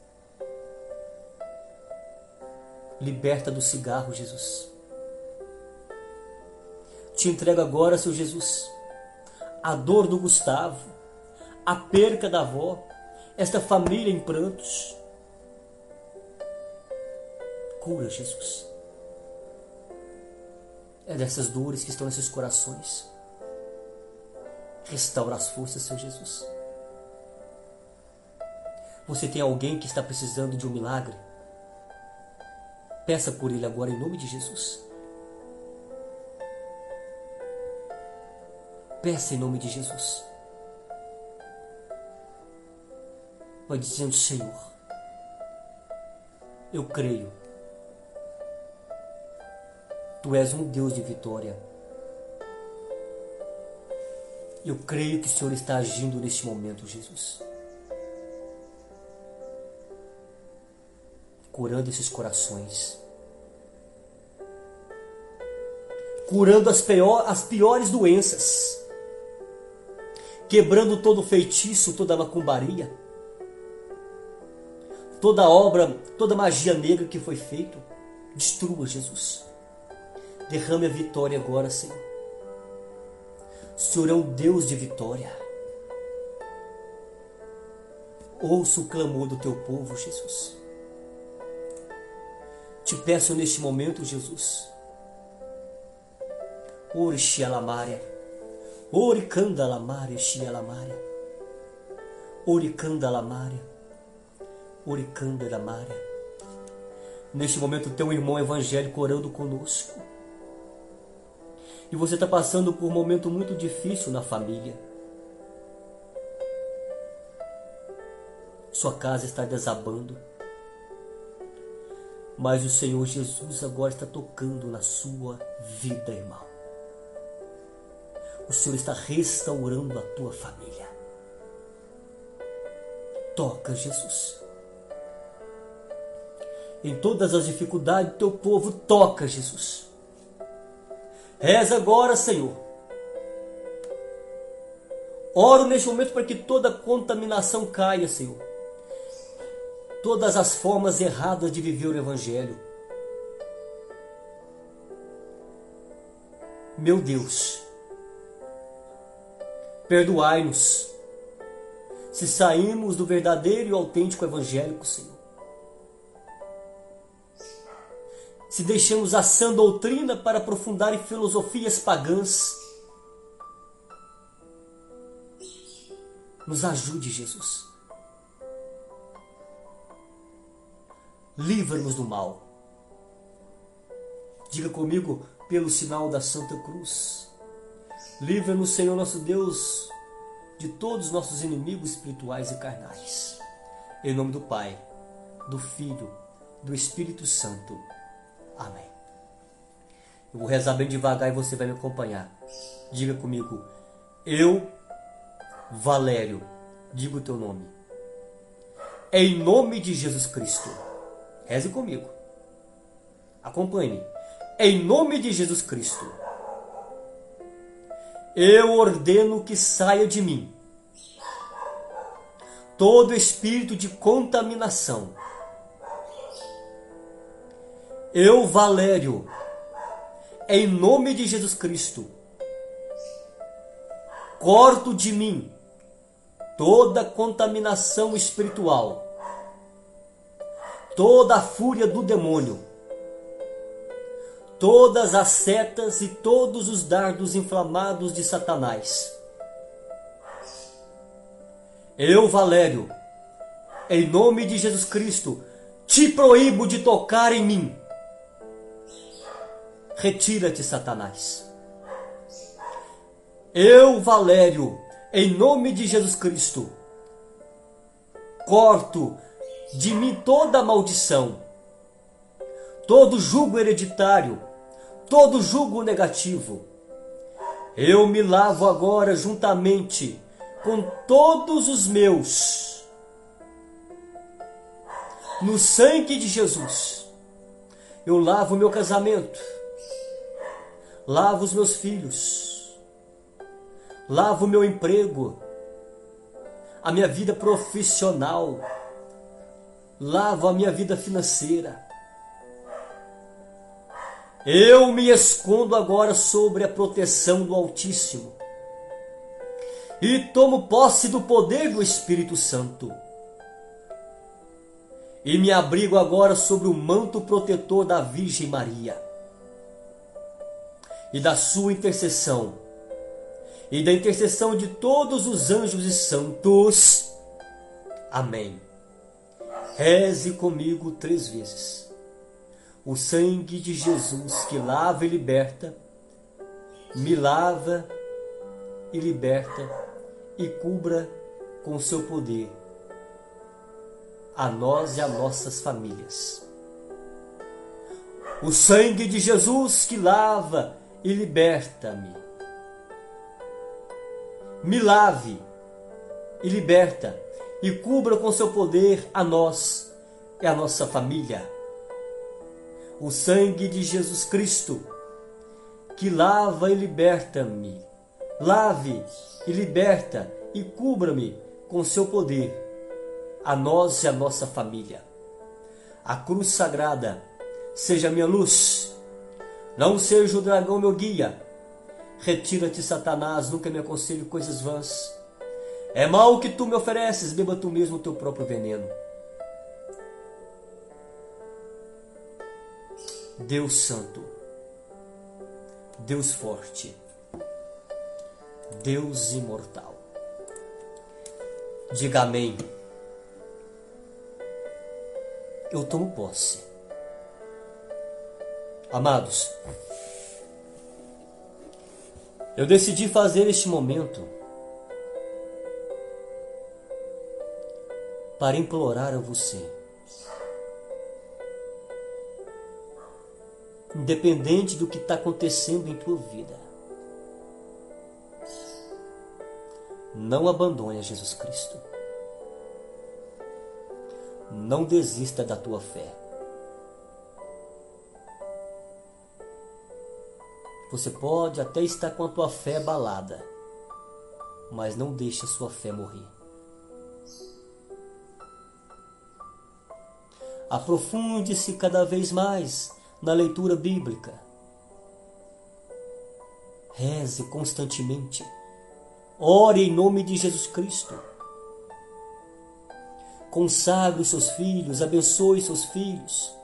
Liberta do cigarro, Jesus. Te entrego agora, Senhor Jesus, a dor do Gustavo, a perca da avó, esta família em prantos. Cura, Jesus. É dessas dores que estão nesses corações. Restaura as forças, Senhor Jesus. Você tem alguém que está precisando de um milagre? Peça por ele agora em nome de Jesus. Peça em nome de Jesus. Vai dizendo, Senhor, eu creio. Tu és um Deus de vitória. Eu creio que o Senhor está agindo neste momento, Jesus. curando esses corações, curando as, pior, as piores doenças, quebrando todo feitiço, toda macumbaria, toda obra, toda magia negra que foi feito, destrua, Jesus. Derrame a vitória agora, Senhor. O Senhor é um Deus de vitória. Ouça o clamor do teu povo, Jesus. Te peço neste momento, Jesus. Ori Xialamária. Ori Candalamária, Xialamária. Ori Candalamária. Ori Candalamária. Neste momento, teu irmão evangélico orando conosco. E você está passando por um momento muito difícil na família. Sua casa está desabando mas o Senhor Jesus agora está tocando na sua vida, irmão. O Senhor está restaurando a tua família. Toca, Jesus. Em todas as dificuldades teu povo, toca, Jesus. Reza agora, Senhor. Oro neste momento para que toda contaminação caia, Senhor todas as formas erradas de viver o Evangelho. Meu Deus, perdoai-nos se saímos do verdadeiro e autêntico evangélico, Senhor. Se deixamos a sã doutrina para aprofundar em filosofias pagãs. Nos ajude, Jesus. livra-nos do mal. Diga comigo, pelo sinal da Santa Cruz. Livra-nos, Senhor nosso Deus, de todos os nossos inimigos espirituais e carnais. Em nome do Pai, do Filho, do Espírito Santo. Amém. Eu vou rezar bem devagar e você vai me acompanhar. Diga comigo, eu, Valério, diga o teu nome. Em nome de Jesus Cristo. Reze comigo. Acompanhe. Em nome de Jesus Cristo. Eu ordeno que saia de mim todo espírito de contaminação. Eu, Valério, em nome de Jesus Cristo, corto de mim toda contaminação espiritual, toda a fúria do demônio, todas as setas e todos os dardos inflamados de Satanás. Eu, Valério, em nome de Jesus Cristo, te proíbo de tocar em mim. Retira-te, Satanás. Eu, Valério, em nome de Jesus Cristo, corto de mim toda maldição, todo jugo hereditário, todo jugo negativo. Eu me lavo agora juntamente com todos os meus no sangue de Jesus. Eu lavo meu casamento, lavo os meus filhos, lavo o meu emprego, a minha vida profissional, lavo a minha vida financeira. Eu me escondo agora sobre a proteção do Altíssimo. E tomo posse do poder do Espírito Santo. E me abrigo agora sobre o manto protetor da Virgem Maria e da sua intercessão e da intercessão de todos os anjos e santos. Amém. Reze comigo três vezes. O sangue de Jesus que lava e liberta, me lava e liberta e cubra com seu poder a nós e a nossas famílias. O sangue de Jesus que lava e liberta-me. Me lave e liberta e cubra com seu poder a nós e a nossa família. O sangue de Jesus Cristo que lava e liberta-me. Lave e liberta e cubra-me com seu poder, a nós e a nossa família. A cruz sagrada seja minha luz, não seja o dragão meu guia. Retira-te, Satanás, nunca me aconselho coisas vãs. É mal o que tu me ofereces, beba tu mesmo o teu próprio veneno. Deus Santo, Deus Forte, Deus Imortal. Diga amém. Eu tomo posse. Amados, eu decidi fazer este momento para implorar a você. Independente do que está acontecendo em tua vida, Não abandone a Jesus Cristo. Não desista da tua fé. Você pode até estar com a tua fé abalada, mas não deixe a sua fé morrer. Aprofunde-se cada vez mais na leitura bíblica. Reze constantemente. Ore em nome de Jesus Cristo. Consagre os seus filhos, abençoe seus filhos,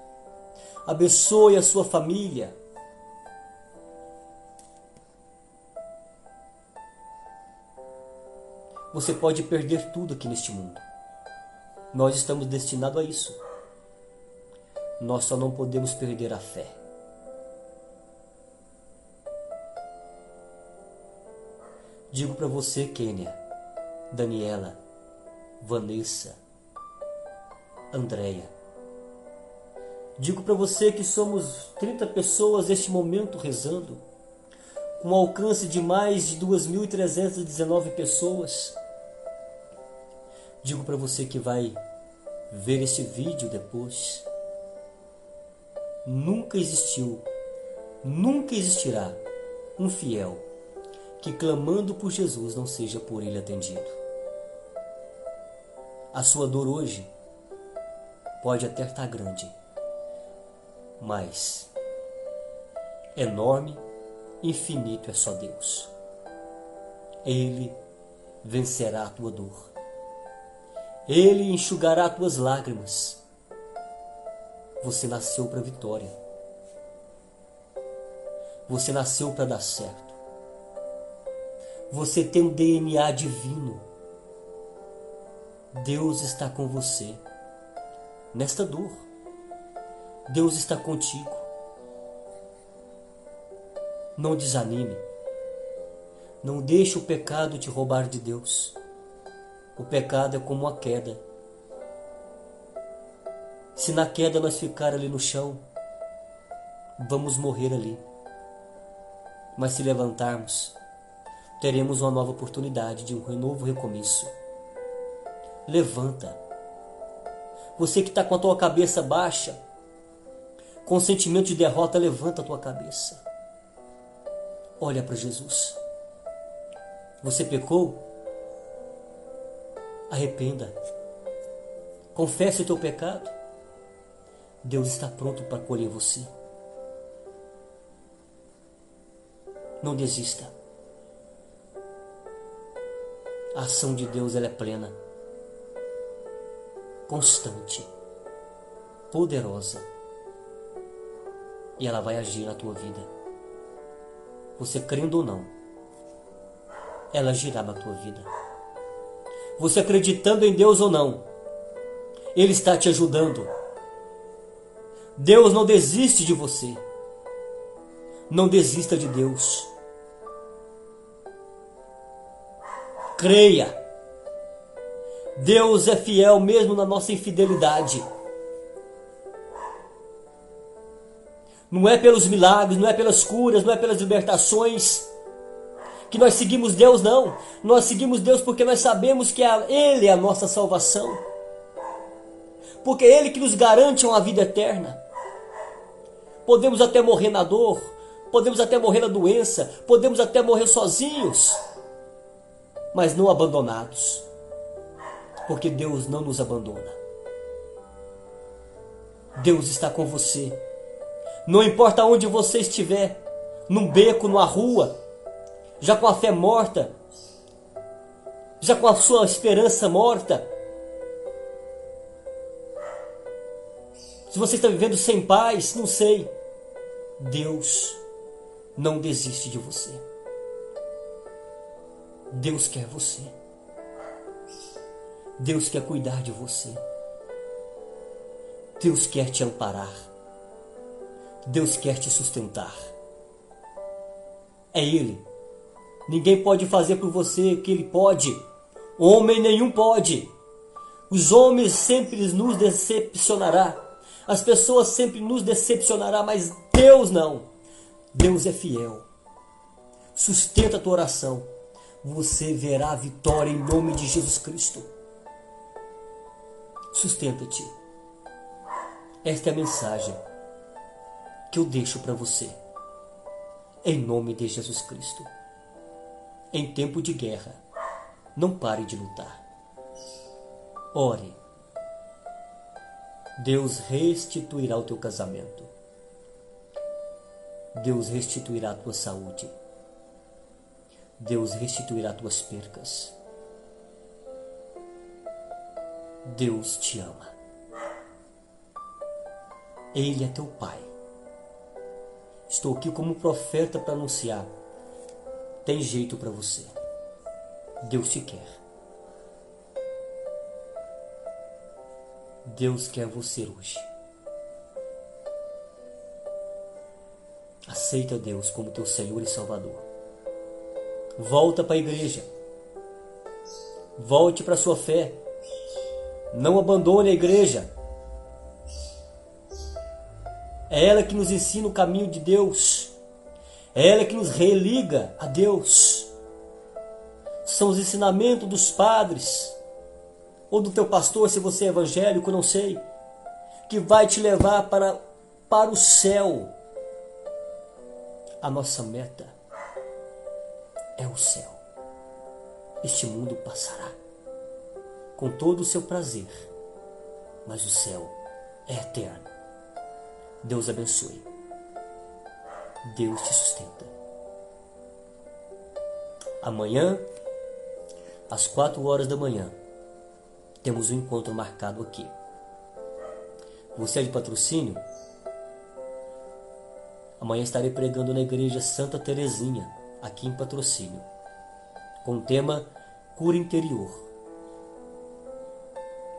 abençoe a sua família. Você pode perder tudo aqui neste mundo. Nós estamos destinados a isso. Nós só não podemos perder a fé. Digo para você, Kênia, Daniela, Vanessa, Andréia. Digo para você que somos 30 pessoas neste momento rezando, com alcance de mais de 2.319 pessoas. Digo para você que vai ver este vídeo depois. Nunca existiu, nunca existirá um fiel que clamando por Jesus não seja por ele atendido. A sua dor hoje pode até estar grande, mas enorme, infinito é só Deus. Ele vencerá a tua dor. Ele enxugará tuas lágrimas. Você nasceu para vitória. Você nasceu para dar certo. Você tem um DNA divino. Deus está com você nesta dor. Deus está contigo. Não desanime. Não deixe o pecado te roubar de Deus. O pecado é como a queda. Se na queda nós ficar ali no chão, vamos morrer ali. Mas se levantarmos, teremos uma nova oportunidade de um novo recomeço. Levanta. Você que está com a tua cabeça baixa, com sentimento de derrota, levanta a tua cabeça. Olha para Jesus. Você pecou? Arrependa. Confesse o teu pecado. Deus está pronto para acolher você. Não desista. A ação de Deus ela é plena, constante, poderosa. E ela vai agir na tua vida. Você crendo ou não, ela agirá na tua vida. Você acreditando em Deus ou não, Ele está te ajudando. Deus não desiste de você. Não desista de Deus. Creia. Deus é fiel mesmo na nossa infidelidade. Não é pelos milagres, não é pelas curas, não é pelas libertações que nós seguimos Deus, não. Nós seguimos Deus porque nós sabemos que Ele é a nossa salvação. Porque é Ele que nos garante uma vida eterna. Podemos até morrer na dor, podemos até morrer na doença, podemos até morrer sozinhos, mas não abandonados. Porque Deus não nos abandona. Deus está com você. Não importa onde você estiver, num beco, numa rua, já com a fé morta, já com a sua esperança morta. Se você está vivendo sem paz, não sei. Deus não desiste de você. Deus quer você. Deus quer cuidar de você. Deus quer te amparar. Deus quer te sustentar. É Ele Ninguém pode fazer por você o que ele pode. Homem nenhum pode. Os homens sempre nos decepcionará. As pessoas sempre nos decepcionará, mas Deus não. Deus é fiel. Sustenta a tua oração. Você verá a vitória em nome de Jesus Cristo. Sustenta-te. Esta é a mensagem que eu deixo para você. Em nome de Jesus Cristo em tempo de guerra. Não pare de lutar. Ore. Deus restituirá o teu casamento. Deus restituirá a tua saúde. Deus restituirá tuas percas. Deus te ama. Ele é teu Pai. Estou aqui como profeta para anunciar tem jeito para você. Deus te quer. Deus quer você hoje. Aceita Deus como teu Senhor e Salvador. Volta para a igreja. Volte para a sua fé. Não abandone a igreja. É ela que nos ensina o caminho de Deus. É ela que nos religa a Deus. São os ensinamentos dos padres ou do teu pastor, se você é evangélico, não sei, que vai te levar para, para o céu. A nossa meta é o céu. Este mundo passará com todo o seu prazer, mas o céu é eterno. Deus abençoe. Deus te sustenta. Amanhã, às quatro horas da manhã, temos um encontro marcado aqui. Você é de patrocínio? Amanhã estarei pregando na igreja Santa Terezinha, aqui em patrocínio, com o tema Cura Interior.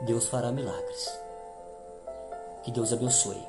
Deus fará milagres. Que Deus abençoe.